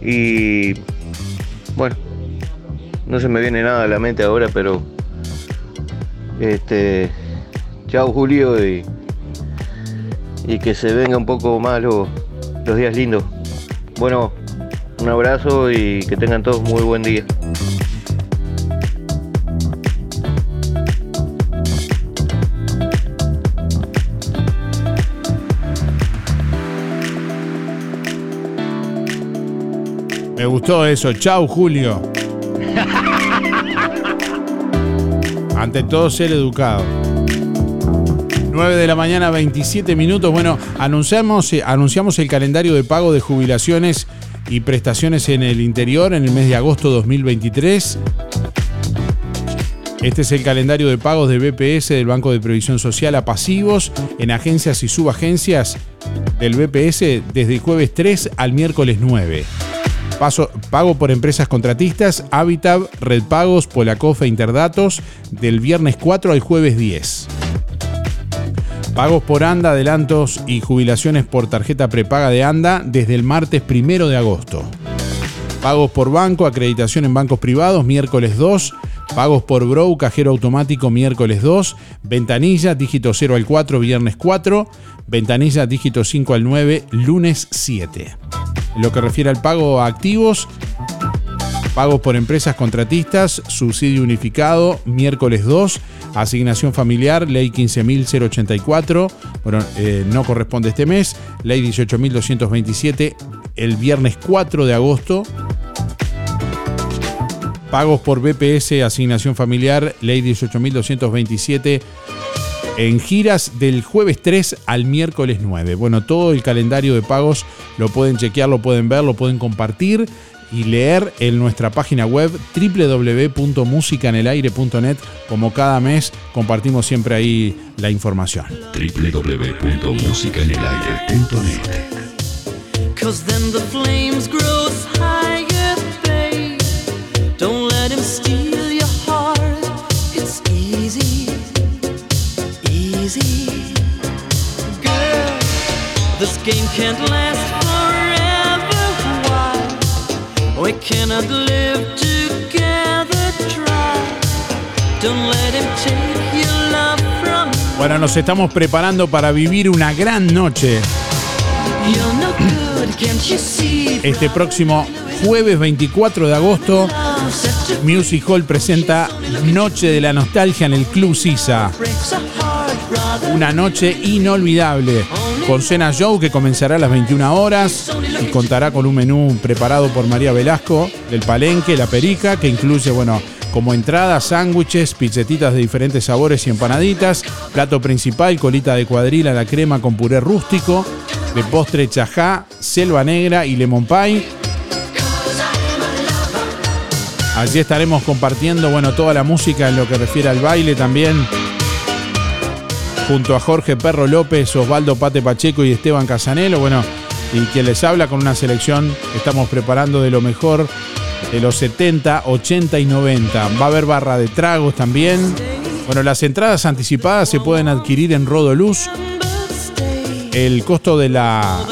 [SPEAKER 42] Y bueno, no se me viene nada a la mente ahora, pero este, chao Julio y y que se venga un poco más lo- los días lindos. Bueno, un abrazo y que tengan todos muy buen día.
[SPEAKER 5] Me gustó eso. Chau, Julio. Ante todo, ser educado. 9 de la mañana, 27 minutos. Bueno, anunciamos, eh, anunciamos el calendario de pago de jubilaciones y prestaciones en el interior en el mes de agosto 2023. Este es el calendario de pagos de BPS del Banco de Previsión Social a pasivos en agencias y subagencias del BPS desde jueves 3 al miércoles 9. Pago por empresas contratistas, Habitab, Red Pagos, Polacofe, Interdatos, del viernes 4 al jueves 10. Pagos por ANDA, adelantos y jubilaciones por tarjeta prepaga de ANDA desde el martes primero de agosto. Pagos por banco, acreditación en bancos privados, miércoles 2. Pagos por Brow, cajero automático, miércoles 2. Ventanilla, dígito 0 al 4, viernes 4. Ventanilla, dígito 5 al 9, lunes 7. Lo que refiere al pago a activos, pagos por empresas contratistas, subsidio unificado, miércoles 2. Asignación familiar, ley 15.084, bueno, eh, no corresponde este mes. Ley 18.227, el viernes 4 de agosto. Pagos por BPS, asignación familiar, ley 18.227 en giras del jueves 3 al miércoles 9. Bueno, todo el calendario de pagos lo pueden chequear, lo pueden ver, lo pueden compartir y leer en nuestra página web www.musicanelaire.net. Como cada mes compartimos siempre ahí la información.
[SPEAKER 6] www.musicanelaire.net
[SPEAKER 43] game can't last forever. Why? We cannot live together. Try. Don't let him take your love from
[SPEAKER 5] Bueno, nos estamos preparando para vivir una gran noche. Este próximo jueves 24 de agosto, Music Hall presenta Noche de la Nostalgia en el Club Sisa. Una noche inolvidable, con cena show que comenzará a las 21 horas y contará con un menú preparado por María Velasco del Palenque, La Perica, que incluye, bueno, como entrada, sándwiches, pizzetitas de diferentes sabores y empanaditas, plato principal, colita de cuadril a la crema con puré rústico, de postre chajá, selva negra y lemon pie. Allí estaremos compartiendo, bueno, toda la música en lo que refiere al baile también junto a Jorge Perro López, Osvaldo Pate Pacheco y Esteban Casanelo. Bueno, y quien les habla con una selección estamos preparando de lo mejor de los 70, 80 y 90. Va a haber barra de tragos también. Bueno, las entradas anticipadas se pueden adquirir en Rodoluz. El costo de la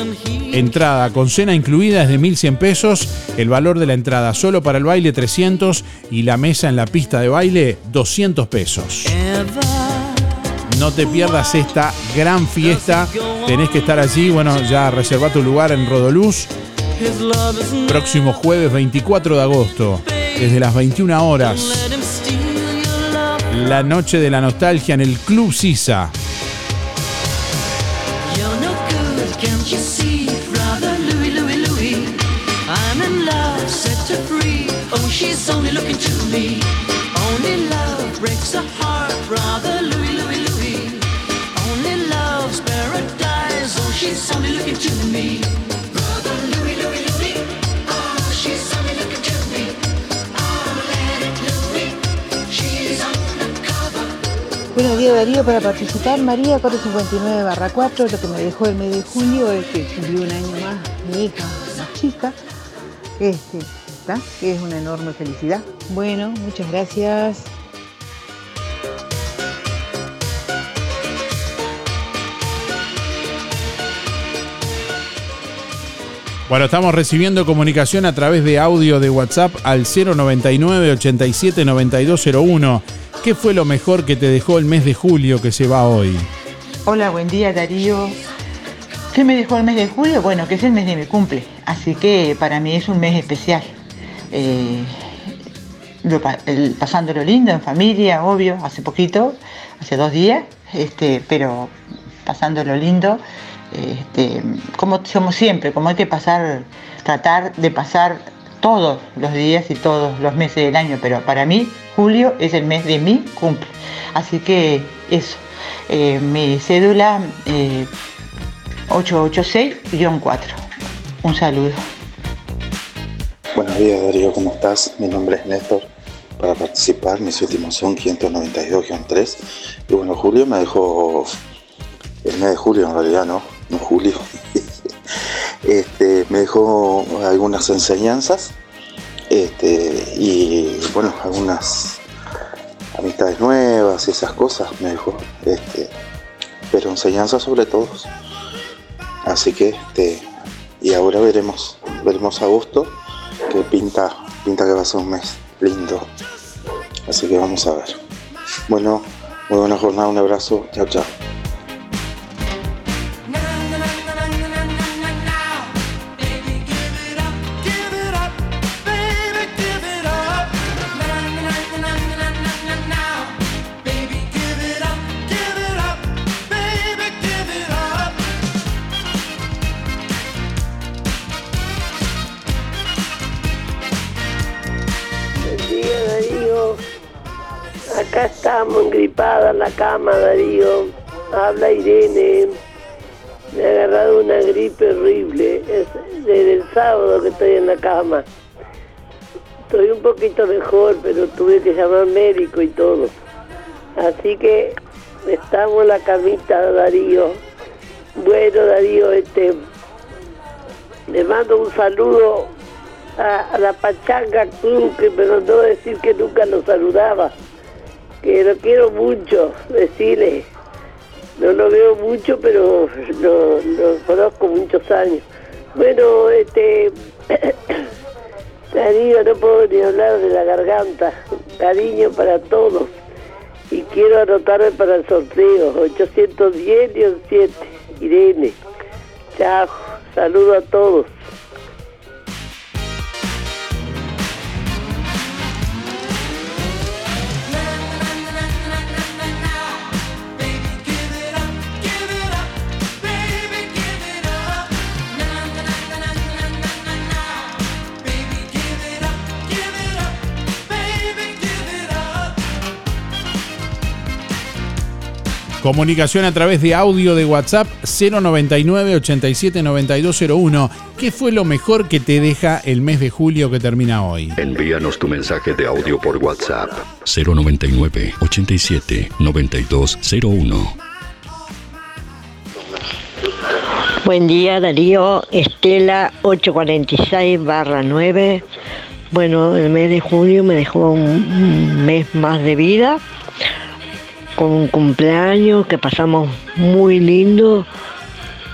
[SPEAKER 5] entrada con cena incluida es de 1.100 pesos. El valor de la entrada solo para el baile 300 y la mesa en la pista de baile 200 pesos. No te pierdas esta gran fiesta. Tenés que estar allí. Bueno, ya reserva tu lugar en Rodoluz. Próximo jueves 24 de agosto, desde las 21 horas. La noche de la nostalgia en el Club Sisa.
[SPEAKER 43] She's only looking to me. Only love breaks a heart, brother she's only looking to me. Brother Louis, Louis, Louis. Oh, she's only looking to me. Oh, let it Louis. She's undercover.
[SPEAKER 44] Buenos días Darío, para participar María 459 barra 4, lo que me dejó el mes de julio es que cumplió un año más mi hija más chica, este, ¿está? que es una enorme felicidad. Bueno, muchas gracias.
[SPEAKER 5] Bueno, estamos recibiendo comunicación a través de audio de WhatsApp al 099 87 9201. ¿Qué fue lo mejor que te dejó el mes de julio que se va hoy?
[SPEAKER 44] Hola, buen día Darío. ¿Qué me dejó el mes de julio? Bueno, que es el mes de mi cumple, así que para mí es un mes especial. Eh, lo pasándolo lindo en familia, obvio, hace poquito, hace dos días, este, pero pasándolo lindo, este, como somos siempre, como hay que pasar, tratar de pasar todos los días y todos los meses del año, pero para mí julio es el mes de mi cumple. Así que eso, eh, mi cédula eh, 886-4. Un saludo.
[SPEAKER 45] Buenos días Darío, ¿cómo estás? Mi nombre es Néstor. Para participar, mis últimos son 592-3. Y bueno, Julio me dejó. El mes de julio en realidad, ¿no? No Julio. este, me dejó algunas enseñanzas. Este, y bueno, algunas amistades nuevas, esas cosas me dejó. Este, pero enseñanza sobre todos. Así que este, y ahora veremos, veremos a gusto que pinta, pinta que va a ser un mes lindo. Así que vamos a ver. Bueno, muy buena jornada, un abrazo, chao chao.
[SPEAKER 46] Cama, Darío. Habla Irene. Me ha agarrado una gripe horrible. Es desde el sábado que estoy en la cama. Estoy un poquito mejor, pero tuve que llamar médico y todo. Así que estamos en la camita, Darío. Bueno, Darío, este, le mando un saludo a, la Pachanga Club que me mandó decir que nunca lo saludaba. Que lo quiero mucho, decirle. No lo veo mucho, pero lo, conozco muchos años. Bueno, este. Darío, no puedo ni hablar de la garganta. Cariño para todos. Y quiero anotarme para el sorteo. 810-7. Irene. Chao. Saludo a todos.
[SPEAKER 5] Comunicación a través de audio de WhatsApp 099 87 9201. ¿Qué fue lo mejor que te deja el mes de julio que termina hoy?
[SPEAKER 6] Envíanos tu mensaje de audio por WhatsApp 099 87 9201.
[SPEAKER 47] Buen día Darío, Estela 846 barra 9. Bueno, el mes de julio me dejó un, un mes más de vida, con un cumpleaños que pasamos muy lindo,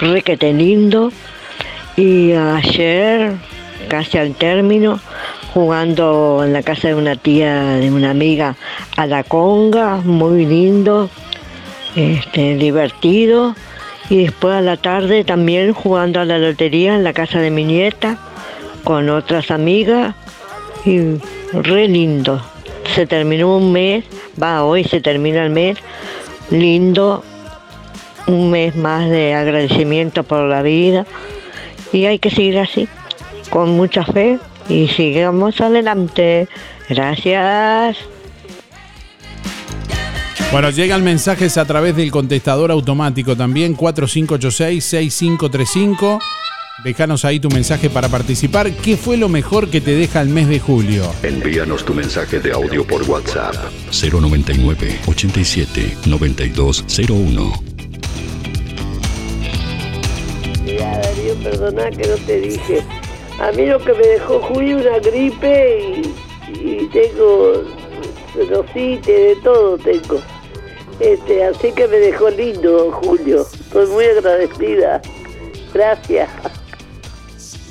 [SPEAKER 47] requete lindo. Y ayer, casi al término, jugando en la casa de una tía, de una amiga, a la conga, muy lindo, este, divertido. Y después a la tarde también jugando a la lotería en la casa de mi nieta, con otras amigas, y re lindo. Se terminó un mes, va, hoy se termina el mes, lindo, un mes más de agradecimiento por la vida, y hay que seguir así, con mucha fe, y sigamos adelante. Gracias.
[SPEAKER 5] Bueno, llegan mensajes a través del contestador automático también 4586-6535. Déjanos ahí tu mensaje para participar. ¿Qué fue lo mejor que te deja el mes de julio?
[SPEAKER 6] Envíanos tu mensaje de audio por WhatsApp 099 87 9201.
[SPEAKER 46] Mira, Darío, perdona que no te dije. A mí lo que me dejó Julio una gripe y, y tengo sinusitis, de todo tengo. Este, así que me dejó lindo Julio. Estoy muy agradecida. Gracias.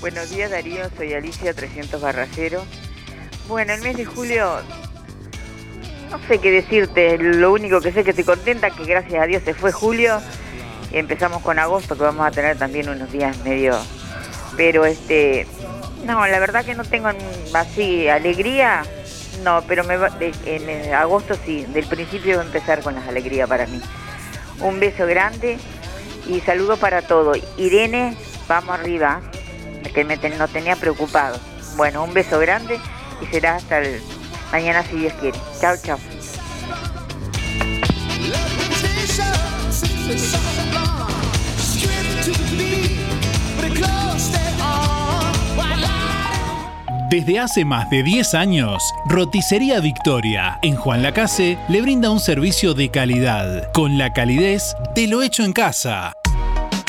[SPEAKER 48] Buenos días Darío, soy Alicia 300 barra 0. Bueno, el mes de julio, no sé qué decirte, lo único que sé es que estoy contenta que gracias a Dios se fue julio y empezamos con agosto que vamos a tener también unos días medio... Pero este, no, la verdad que no tengo así alegría, no, pero me va- de- en agosto sí, del principio va a empezar con las alegrías para mí. Un beso grande y saludo para todo. Irene, vamos arriba, que me ten- nos tenía preocupado. Bueno, un beso grande y será hasta el mañana si Dios quiere. Chao, chao.
[SPEAKER 11] Desde hace más de 10 años, Roticería Victoria en Juan Lacase le brinda un servicio de calidad, con la calidez de lo hecho en casa.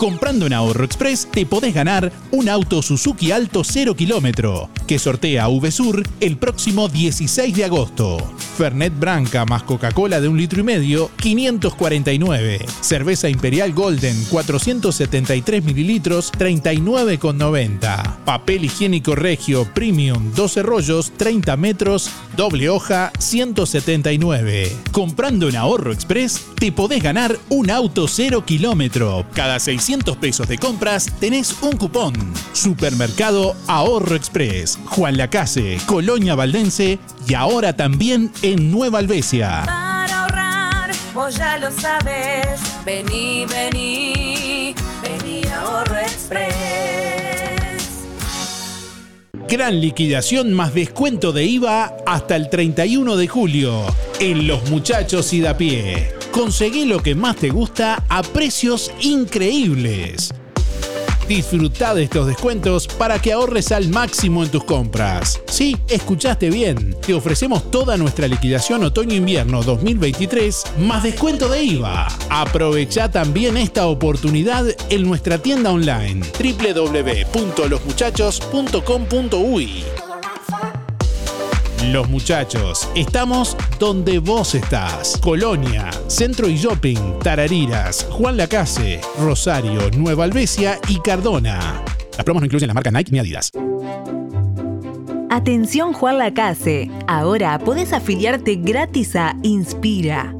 [SPEAKER 11] Comprando en Ahorro Express te podés ganar un auto Suzuki Alto 0 kilómetro que sortea VSUR el próximo 16 de agosto. Fernet Branca más Coca-Cola de un litro y medio, 549. Cerveza Imperial Golden 473 mililitros, 39,90. Papel higiénico regio Premium 12 rollos, 30 metros, doble hoja, 179. Comprando en Ahorro Express te podés ganar un auto 0 kilómetro. Cada 600 pesos de compras tenés un cupón. Supermercado Ahorro Express, Juan Lacase, Colonia Valdense y ahora también en Nueva Albesia.
[SPEAKER 43] Para ahorrar, vos ya lo sabes. Vení, vení, vení Ahorro Express.
[SPEAKER 11] Gran liquidación más descuento de IVA hasta el 31 de julio en Los Muchachos y da pie. Conseguí lo que más te gusta a precios increíbles. Disfruta de estos descuentos para que ahorres al máximo en tus compras. Sí, escuchaste bien. Te ofrecemos toda nuestra liquidación otoño-invierno 2023 más descuento de IVA. Aprovecha también esta oportunidad en nuestra tienda online www.losmuchachos.com.uy. Los muchachos, estamos donde vos estás. Colonia, Centro y Shopping, Tarariras, Juan Lacase, Rosario, Nueva Albesia y Cardona. Las promos no incluyen la marca Nike ni Adidas.
[SPEAKER 25] Atención Juan Lacase, ahora podés afiliarte gratis a Inspira.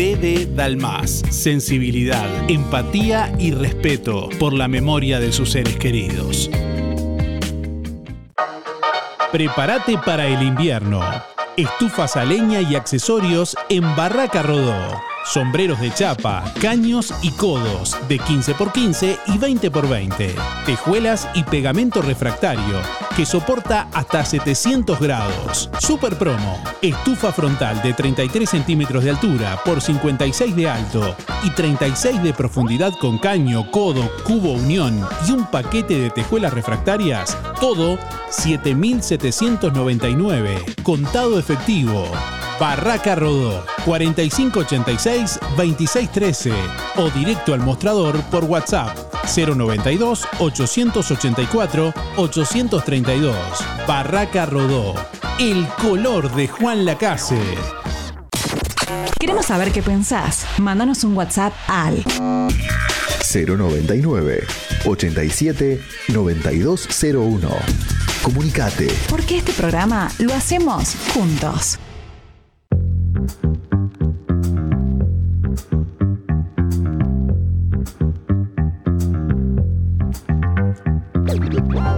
[SPEAKER 11] DD Dalmas. Sensibilidad, empatía y respeto por la memoria de sus seres queridos. Prepárate para el invierno. Estufas a leña y accesorios en Barraca Rodó. Sombreros de chapa, caños y codos de 15 x 15 y 20 x 20. Tejuelas y pegamento refractario que soporta hasta 700 grados. Super promo. Estufa frontal de 33 centímetros de altura por 56 de alto y 36 de profundidad con caño, codo, cubo unión y un paquete de tejuelas refractarias. Todo 7.799. Contado efectivo. Barraca Rodó 4586-2613 o directo al mostrador por WhatsApp 092 884 832. Barraca Rodó, el color de Juan Lacase.
[SPEAKER 49] Queremos saber qué pensás. Mándanos un WhatsApp al
[SPEAKER 50] 099 87 9201. Comunicate.
[SPEAKER 49] porque este programa lo hacemos juntos.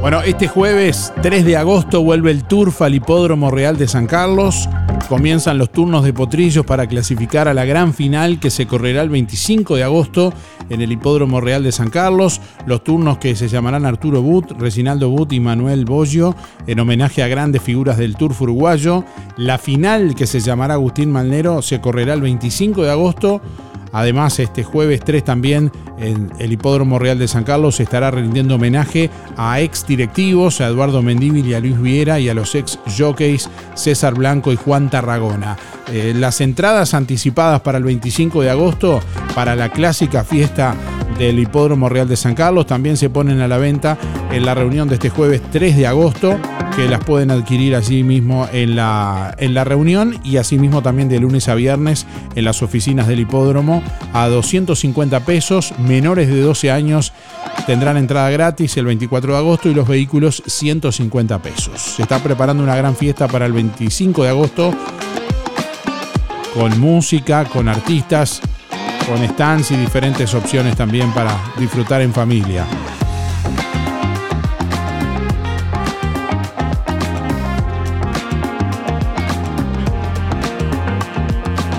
[SPEAKER 5] Bueno, este jueves 3 de agosto vuelve el Turf al Hipódromo Real de San Carlos Comienzan los turnos de potrillos para clasificar a la gran final que se correrá el 25 de agosto en el Hipódromo Real de San Carlos. Los turnos que se llamarán Arturo But, Reginaldo But y Manuel Bollo en homenaje a grandes figuras del turf uruguayo. La final que se llamará Agustín Malnero se correrá el 25 de agosto Además, este jueves 3 también en el Hipódromo Real de San Carlos se estará rindiendo homenaje a ex directivos, a Eduardo Mendívil y a Luis Viera y a los ex jockeys César Blanco y Juan Tarragona. Eh, las entradas anticipadas para el 25 de agosto para la clásica fiesta del Hipódromo Real de San Carlos también se ponen a la venta en la reunión de este jueves 3 de agosto que las pueden adquirir allí mismo en la, en la reunión y asimismo también de lunes a viernes en las oficinas del hipódromo a 250 pesos. Menores de 12 años tendrán entrada gratis el 24 de agosto y los vehículos 150 pesos. Se está preparando una gran fiesta para el 25 de agosto con música, con artistas, con stands y diferentes opciones también para disfrutar en familia.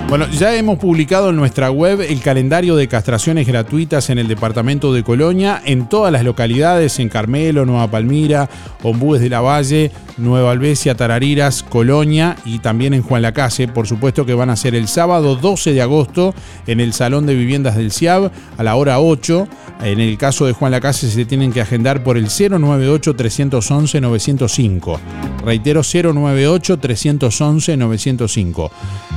[SPEAKER 5] Bueno, ya hemos publicado en nuestra web el calendario de castraciones gratuitas en el departamento de Colonia, en todas las localidades, en Carmelo, Nueva Palmira, Ombúes de la Valle, Nueva Albesia, Tarariras, Colonia y también en Juan Lacase. Por supuesto que van a ser el sábado 12 de agosto en el Salón de Viviendas del CIAB a la hora 8. En el caso de Juan Lacase se tienen que agendar por el 098-311-905. Reitero, 098-311-905.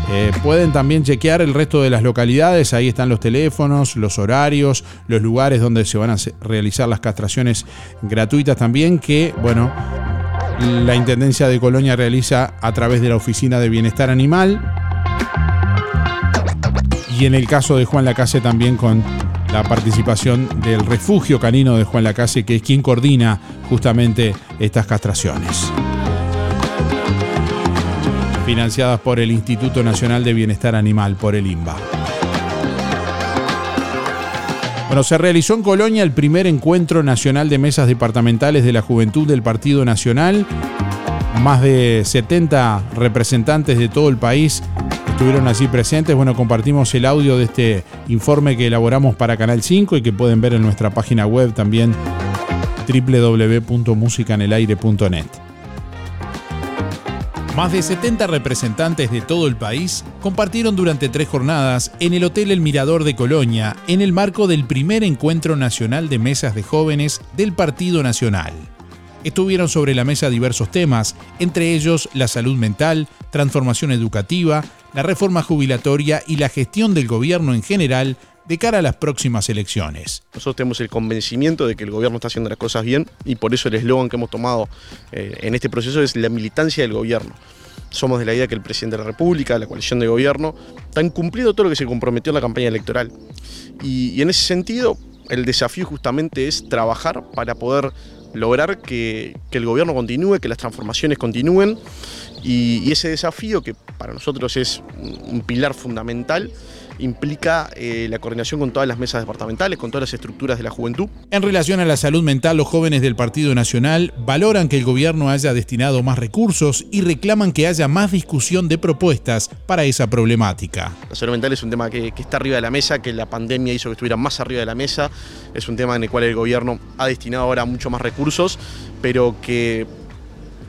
[SPEAKER 5] Eh, pueden también chequear el resto de las localidades, ahí están los teléfonos, los horarios, los lugares donde se van a realizar las castraciones gratuitas también, que, bueno, la Intendencia de Colonia realiza a través de la Oficina de Bienestar Animal. Y en el caso de Juan Lacase también con la participación del refugio canino de Juan Lacase, que es quien coordina justamente estas castraciones financiadas por el Instituto Nacional de Bienestar Animal, por el INBA. Bueno, se realizó en Colonia el primer encuentro nacional de mesas departamentales de la juventud del Partido Nacional. Más de 70 representantes de todo el país estuvieron allí presentes. Bueno, compartimos el audio de este informe que elaboramos para Canal 5 y que pueden ver en nuestra página web también www.musicanelaire.net. Más de 70 representantes de todo el país compartieron durante tres jornadas en el Hotel El Mirador de Colonia en el marco del primer encuentro nacional de mesas de jóvenes del Partido Nacional. Estuvieron sobre la mesa diversos temas, entre ellos la salud mental, transformación educativa, la reforma jubilatoria y la gestión del gobierno en general de cara a las próximas elecciones.
[SPEAKER 51] Nosotros tenemos el convencimiento de que el gobierno está haciendo las cosas bien y por eso el eslogan que hemos tomado eh, en este proceso es la militancia del gobierno. Somos de la idea que el presidente de la República, la coalición de gobierno, están cumpliendo todo lo que se comprometió en la campaña electoral. Y, en ese sentido, el desafío justamente es trabajar para poder lograr que, el gobierno continúe, que las transformaciones continúen. Y, ese desafío, que para nosotros es un pilar fundamental, implica eh, la coordinación con todas las mesas departamentales, con todas las estructuras de la juventud.
[SPEAKER 5] En relación a la salud mental, los jóvenes del Partido Nacional valoran que el gobierno haya destinado más recursos y reclaman que haya más discusión de propuestas para esa problemática.
[SPEAKER 51] La salud mental es un tema que, que está arriba de la mesa, que la pandemia hizo que estuviera más arriba de la mesa, es un tema en el cual el gobierno ha destinado ahora mucho más recursos, pero que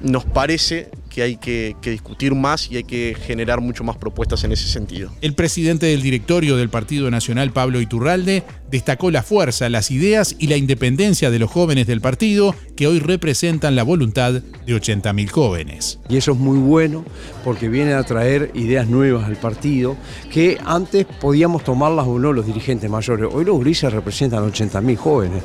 [SPEAKER 51] nos parece que hay que, discutir más y hay que generar mucho más propuestas en ese sentido.
[SPEAKER 5] El presidente del directorio del Partido Nacional, Pablo Iturralde, destacó la fuerza, las ideas y la independencia de los jóvenes del partido que hoy representan la voluntad de 80.000 jóvenes.
[SPEAKER 29] Y eso es muy bueno porque viene a traer ideas nuevas al partido que antes podíamos tomarlas o no los dirigentes mayores. Hoy los grises representan 80.000 jóvenes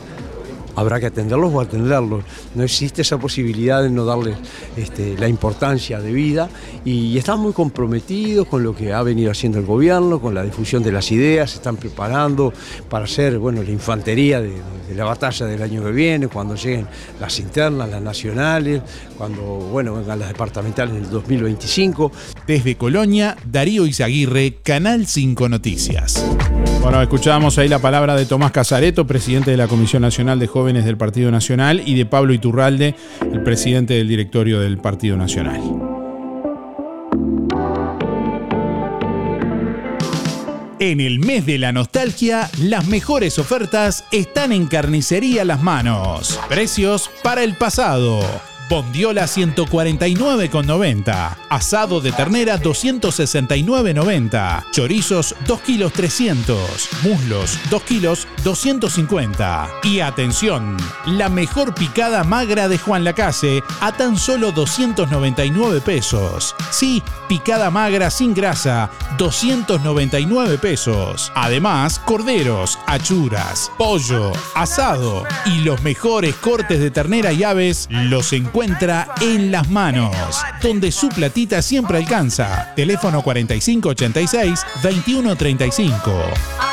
[SPEAKER 29] habrá que atenderlos o atenderlos. No existe esa posibilidad de no darles este, la importancia de vida y, están muy comprometidos con lo que ha venido haciendo el gobierno, con la difusión de las ideas, se están preparando para ser bueno, la infantería de, la batalla del año que viene, cuando lleguen las internas, las nacionales, cuando bueno, vengan las departamentales en el 2025.
[SPEAKER 5] Desde Colonia, Darío Izaguirre, Canal 5 Noticias. Bueno, escuchábamos ahí la palabra de Tomás Casareto, presidente de la Comisión Nacional de Jóvenes del Partido Nacional, y de Pablo Iturralde, el presidente del directorio del Partido Nacional.
[SPEAKER 11] En el mes de la nostalgia, las mejores ofertas están en Carnicería Las Manos. Precios para el pasado. Bondiola 149,90. Asado de ternera 269,90. Chorizos 2 kilos 300. Muslos 2 kilos 250. Y atención, la mejor picada magra de Juan Lacase a tan solo 299 pesos. Sí, picada magra sin grasa, 299 pesos. Además, corderos, achuras, pollo, asado y los mejores cortes de ternera y aves los encuentra en las manos, donde su platita siempre alcanza. Teléfono 4586-2135.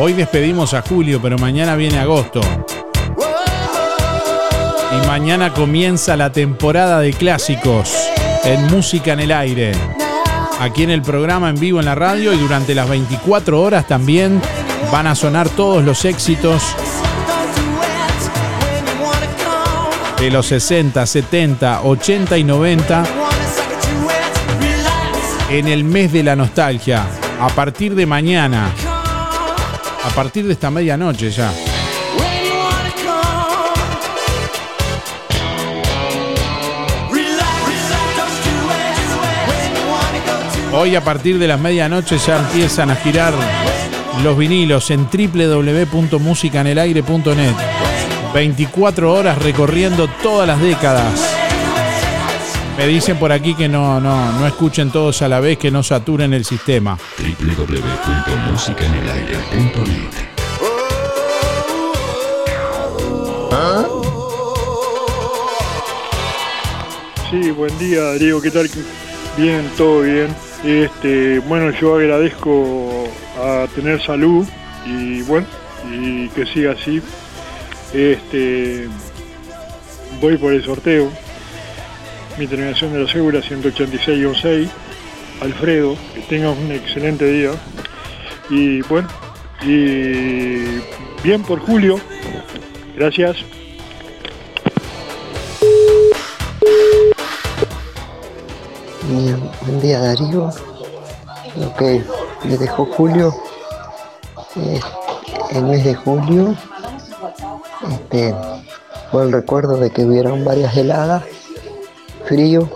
[SPEAKER 5] Hoy despedimos a julio, pero mañana viene agosto. Y mañana comienza la temporada de clásicos en Música en el Aire. Aquí en el programa en vivo en la radio y durante las 24 horas también van a sonar todos los éxitos de los 60, 70, 80 y 90 en el mes de la nostalgia. A partir de mañana, a partir de esta medianoche ya. Hoy a partir de las medianoche ya empiezan a girar los vinilos en www.musicanelaire.net. 24 horas recorriendo todas las décadas. Me dicen por aquí que no, no, no escuchen todos a la vez, que no saturen el sistema.
[SPEAKER 6] www.musicanelaire.net
[SPEAKER 52] Sí, buen día Darío, ¿qué tal? Bien, todo bien. Este, bueno, yo agradezco a tener salud y bueno, y que siga así. Este, voy por el sorteo. Mi terminación de la segura 186-6. Alfredo, que tengas un excelente día. Y bueno, y bien por Julio. Gracias.
[SPEAKER 53] Bien, buen día Darío. Lo que me dejó Julio, eh, el mes de julio, este, fue el recuerdo de que hubieron varias heladas, frío,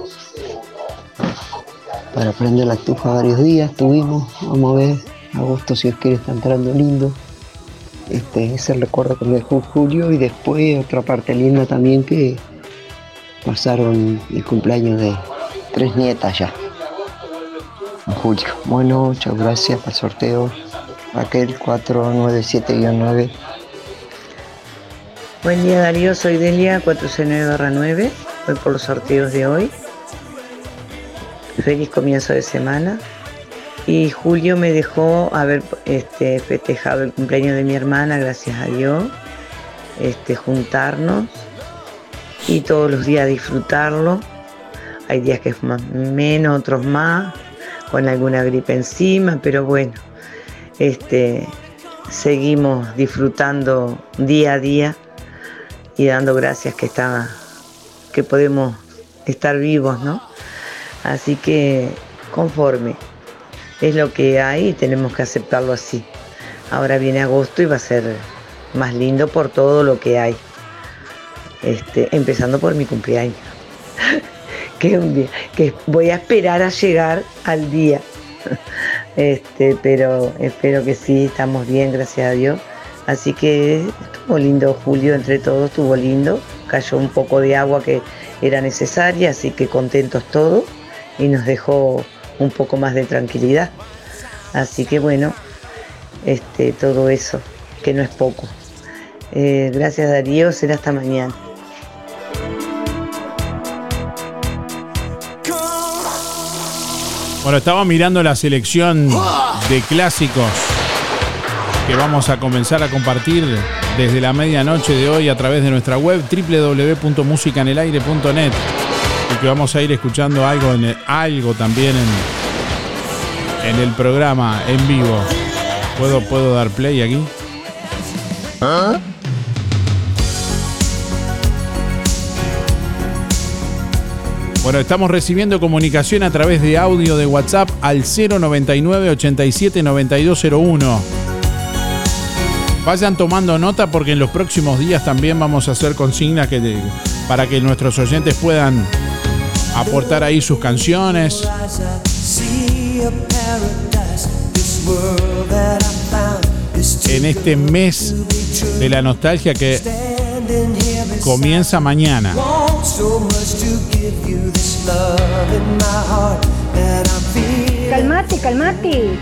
[SPEAKER 53] para prender la estufa varios días, tuvimos, vamos a ver, agosto si os quiere está entrando lindo. Este es el recuerdo que Julio y después otra parte linda también que pasaron el cumpleaños de tres nietas ya. En julio. Bueno, muchas gracias por el sorteo. Raquel 497-9.
[SPEAKER 54] Buen día Darío, soy Delia 469-9. Por los sorteos de hoy. Feliz comienzo de semana. Y Julio me dejó haber este, festejado el cumpleaños de mi hermana, gracias a Dios. Este, juntarnos y todos los días disfrutarlo. Hay días que es más, menos, otros más, con alguna gripe encima, pero bueno, este, seguimos disfrutando día a día y dando gracias que está, que podemos estar vivos, ¿no? Así que conforme, es lo que hay y tenemos que aceptarlo así. Ahora viene agosto y va a ser más lindo por todo lo que hay. Este, empezando por mi cumpleaños. que un día, que voy a esperar a llegar al día. Este, pero espero que sí, estamos bien, gracias a Dios. Así que estuvo lindo Julio, entre todos estuvo lindo. Cayó un poco de agua que era necesaria, así que contentos todos y nos dejó un poco más de tranquilidad. Así que bueno, este, todo eso, que no es poco. Eh, gracias Darío, será hasta mañana.
[SPEAKER 5] Bueno, estaba mirando la selección de clásicos que vamos a comenzar a compartir desde la medianoche de hoy a través de nuestra web www.musicanelaire.net y que vamos a ir escuchando algo, en algo también en, en el programa en vivo. ¿Puedo, ¿Puedo dar play aquí? Bueno, estamos recibiendo comunicación a través de audio de WhatsApp al 099 87 9201. Vayan tomando nota porque en los próximos días también vamos a hacer consignas que de- para que nuestros oyentes puedan aportar ahí sus canciones. En este mes de la nostalgia que comienza mañana.
[SPEAKER 55] Calmate, calmate.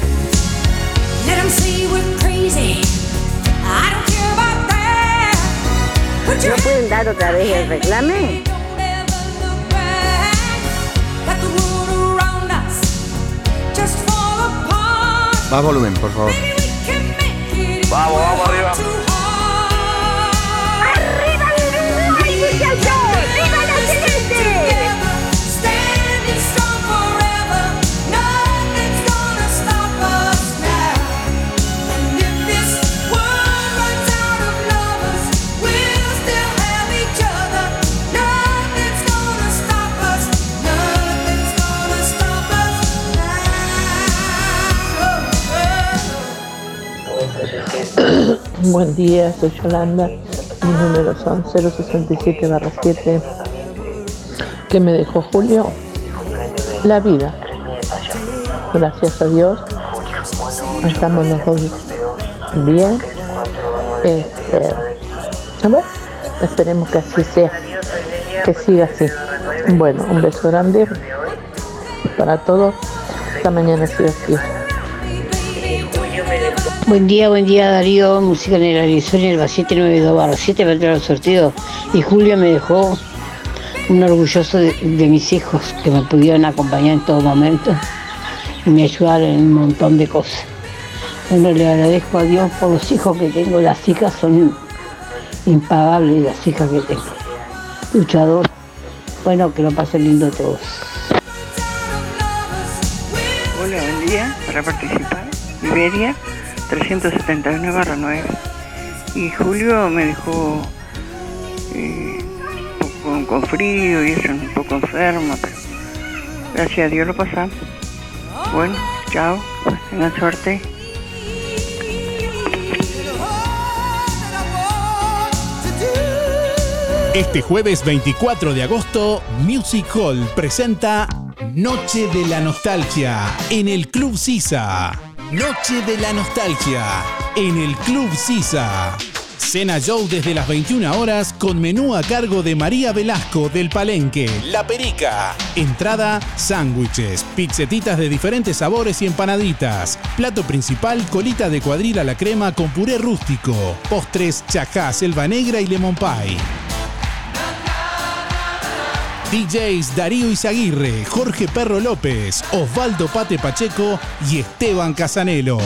[SPEAKER 55] ¿No pueden dar otra vez el reclame?
[SPEAKER 56] Más volumen, por favor.
[SPEAKER 55] Vamos, vamos arriba. ¡Arriba el Uruguay,
[SPEAKER 57] Buen día, soy Yolanda. Mis números son 067 7. ¿Qué me dejó Julio? La vida. Gracias a Dios. Estamos los dos bien. Este, a ver, esperemos que así sea. Que siga así. Bueno, un beso grande para todos. Hasta mañana si Dios quiere.
[SPEAKER 58] Buen día, buen día Darío, música en el Arizona, el 792 barra 7 para entrar al sorteo. Y Julia me dejó un orgulloso de, de mis hijos que me pudieron acompañar en todo momento y me ayudaron en un montón de cosas. Bueno, le agradezco a Dios por los hijos que tengo, las hijas son impagables las hijas que tengo. Luchador. Bueno, que lo pasen lindo todos.
[SPEAKER 48] Hola, buen día. Para participar, Iberia 379 barra 9. Y Julio me dejó eh, poco con frío y eso, un poco enferma, pero gracias a Dios lo pasamos. Bueno, chao, tengan suerte.
[SPEAKER 11] Este jueves 24 de agosto, Music Hall presenta Noche de la Nostalgia en el Club Sisa. Noche de la Nostalgia en el Club Sisa. Cena Show desde las 21 horas con menú a cargo de María Velasco del Palenque, La Perica. Entrada, sándwiches, pizzetitas de diferentes sabores y empanaditas. Plato principal, colita de cuadril a la crema con puré rústico. Postres, chacá, selva negra y lemon pie. DJs Darío Izaguirre, Jorge Perro López, Osvaldo Pate Pacheco y Esteban Casanelo.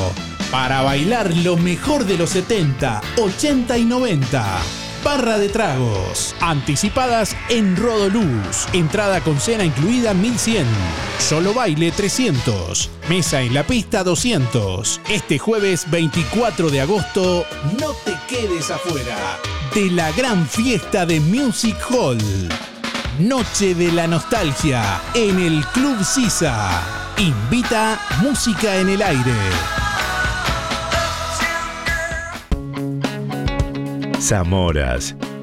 [SPEAKER 11] Para bailar lo mejor de los 70, 80 y 90. Barra de tragos. Anticipadas en Rodoluz. Entrada con cena incluida 1100. Solo baile 300. Mesa en la pista 200. Este jueves 24 de agosto, no te quedes afuera de la gran fiesta de Music Hall. Noche de la Nostalgia en el Club Sisa. Invita Música en el Aire.
[SPEAKER 59] Zamoras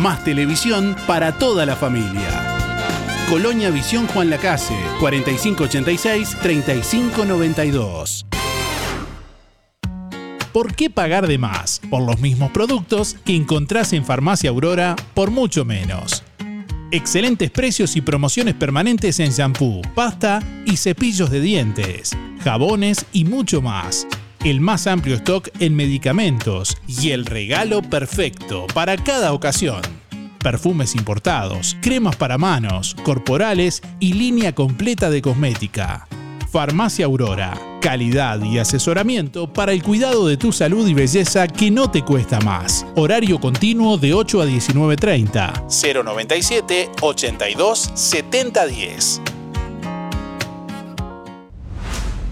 [SPEAKER 11] Más televisión para toda la familia. Colonia Visión Juan Lacase, 4586-3592. ¿Por qué pagar de más por los mismos productos que encontrás en Farmacia Aurora por mucho menos? Excelentes precios y promociones permanentes en shampoo, pasta y cepillos de dientes, jabones y mucho más. El más amplio stock en medicamentos y el regalo perfecto para cada ocasión. Perfumes importados, cremas para manos, corporales y línea completa de cosmética. Farmacia Aurora, calidad y asesoramiento para el cuidado de tu salud y belleza que no te cuesta más. Horario continuo de 8 a 19.30. 097 82 7010.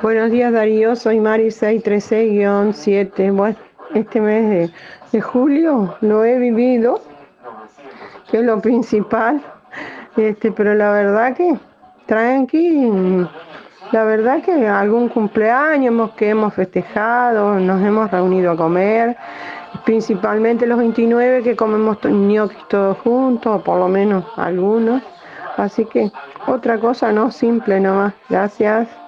[SPEAKER 60] Buenos días Darío, soy Mari 636-7. Bueno, este mes de, de julio lo he vivido, que es lo principal, este, pero la verdad que tranqui, la verdad que algún cumpleaños que hemos festejado, nos hemos reunido a comer, principalmente los 29 que comemos ñoquis todos juntos, o por lo menos algunos. Así que otra cosa no simple nomás. Gracias.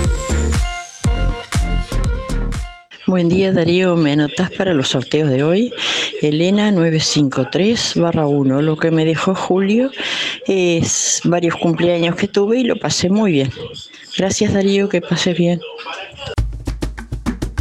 [SPEAKER 61] Buen día Darío, me anotás para los sorteos de hoy. Elena 953 1. Lo que me dejó Julio es varios cumpleaños que tuve y lo pasé muy bien. Gracias Darío, que pases bien.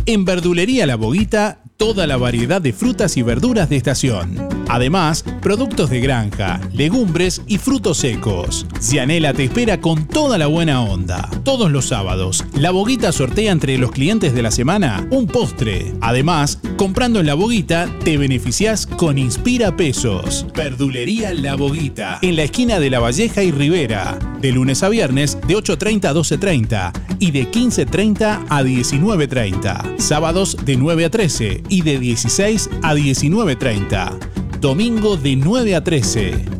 [SPEAKER 11] En Verdulería La Boguita, toda la variedad de frutas y verduras de estación. Además, productos de granja, legumbres y frutos secos. Cianela te espera con toda la buena onda. Todos los sábados, La Boguita sortea entre los clientes de la semana un postre. Además, comprando en La Boguita, te beneficias con Inspira Pesos. Verdulería La Boguita, en la esquina de La Valleja y Rivera. De lunes a viernes, de 8.30 a 12.30 y de 15.30 a 19.30. Sábados de 9 a 13 y de 16 a 19.30. Domingo de 9 a 13.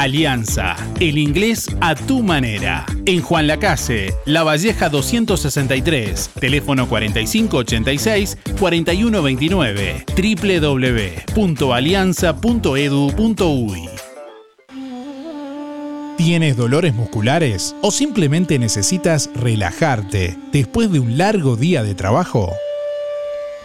[SPEAKER 11] Alianza, el inglés a tu manera. En Juan Lacase, La Valleja 263, teléfono 4586-4129, www.alianza.edu.uy. ¿Tienes dolores musculares o simplemente necesitas relajarte después de un largo día de trabajo?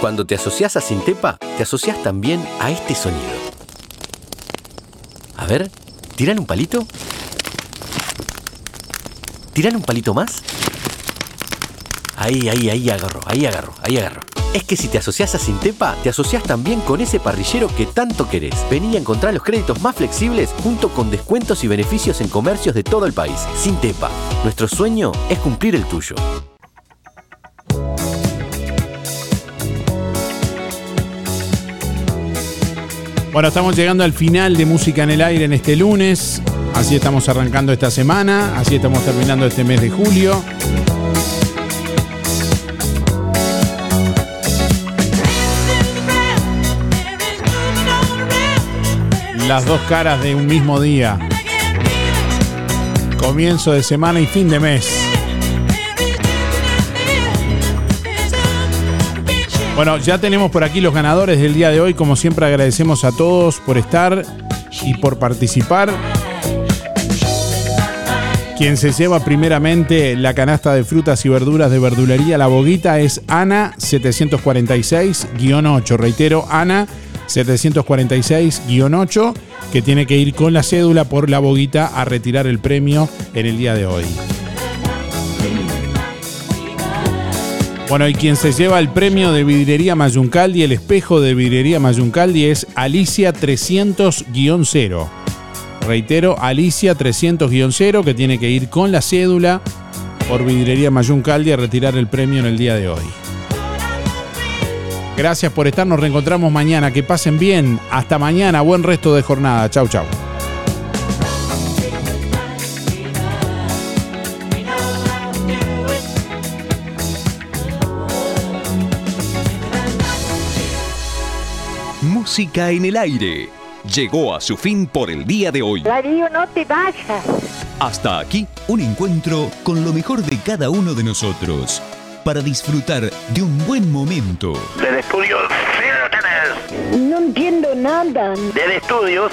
[SPEAKER 62] Cuando te asocias a Sintepa, te asocias también a este sonido. A ver, ¿tiran un palito? ¿Tiran un palito más? Ahí, ahí, ahí agarro, ahí agarro, ahí agarro. Es que si te asocias a Sintepa, te asocias también con ese parrillero que tanto querés. Vení a encontrar los créditos más flexibles junto con descuentos y beneficios en comercios de todo el país. Sintepa, nuestro sueño es cumplir el tuyo.
[SPEAKER 5] Bueno, estamos llegando al final de Música en el Aire en este lunes. Así estamos arrancando esta semana, así estamos terminando este mes de julio. Las dos caras de un mismo día. Comienzo de semana y fin de mes. Bueno, ya tenemos por aquí los ganadores del día de hoy. Como siempre agradecemos a todos por estar y por participar. Quien se lleva primeramente la canasta de frutas y verduras de verdulería La Boguita es Ana 746-8. Reitero, Ana 746-8, que tiene que ir con la cédula por La Boguita a retirar el premio en el día de hoy. Bueno, y quien se lleva el premio de vidriería Mayuncaldi, el espejo de vidriería Mayuncaldi es Alicia 300-0. Reitero, Alicia 300-0 que tiene que ir con la cédula por vidriería Mayuncaldi a retirar el premio en el día de hoy. Gracias por estar, nos reencontramos mañana. Que pasen bien. Hasta mañana, buen resto de jornada. Chau, chau.
[SPEAKER 63] Música en el aire. Llegó a su fin por el día de hoy.
[SPEAKER 28] Darío, no te vayas.
[SPEAKER 63] Hasta aquí un encuentro con lo mejor de cada uno de nosotros para disfrutar de un buen momento.
[SPEAKER 64] Del estudio, sigan
[SPEAKER 28] No entiendo nada.
[SPEAKER 64] Del estudios,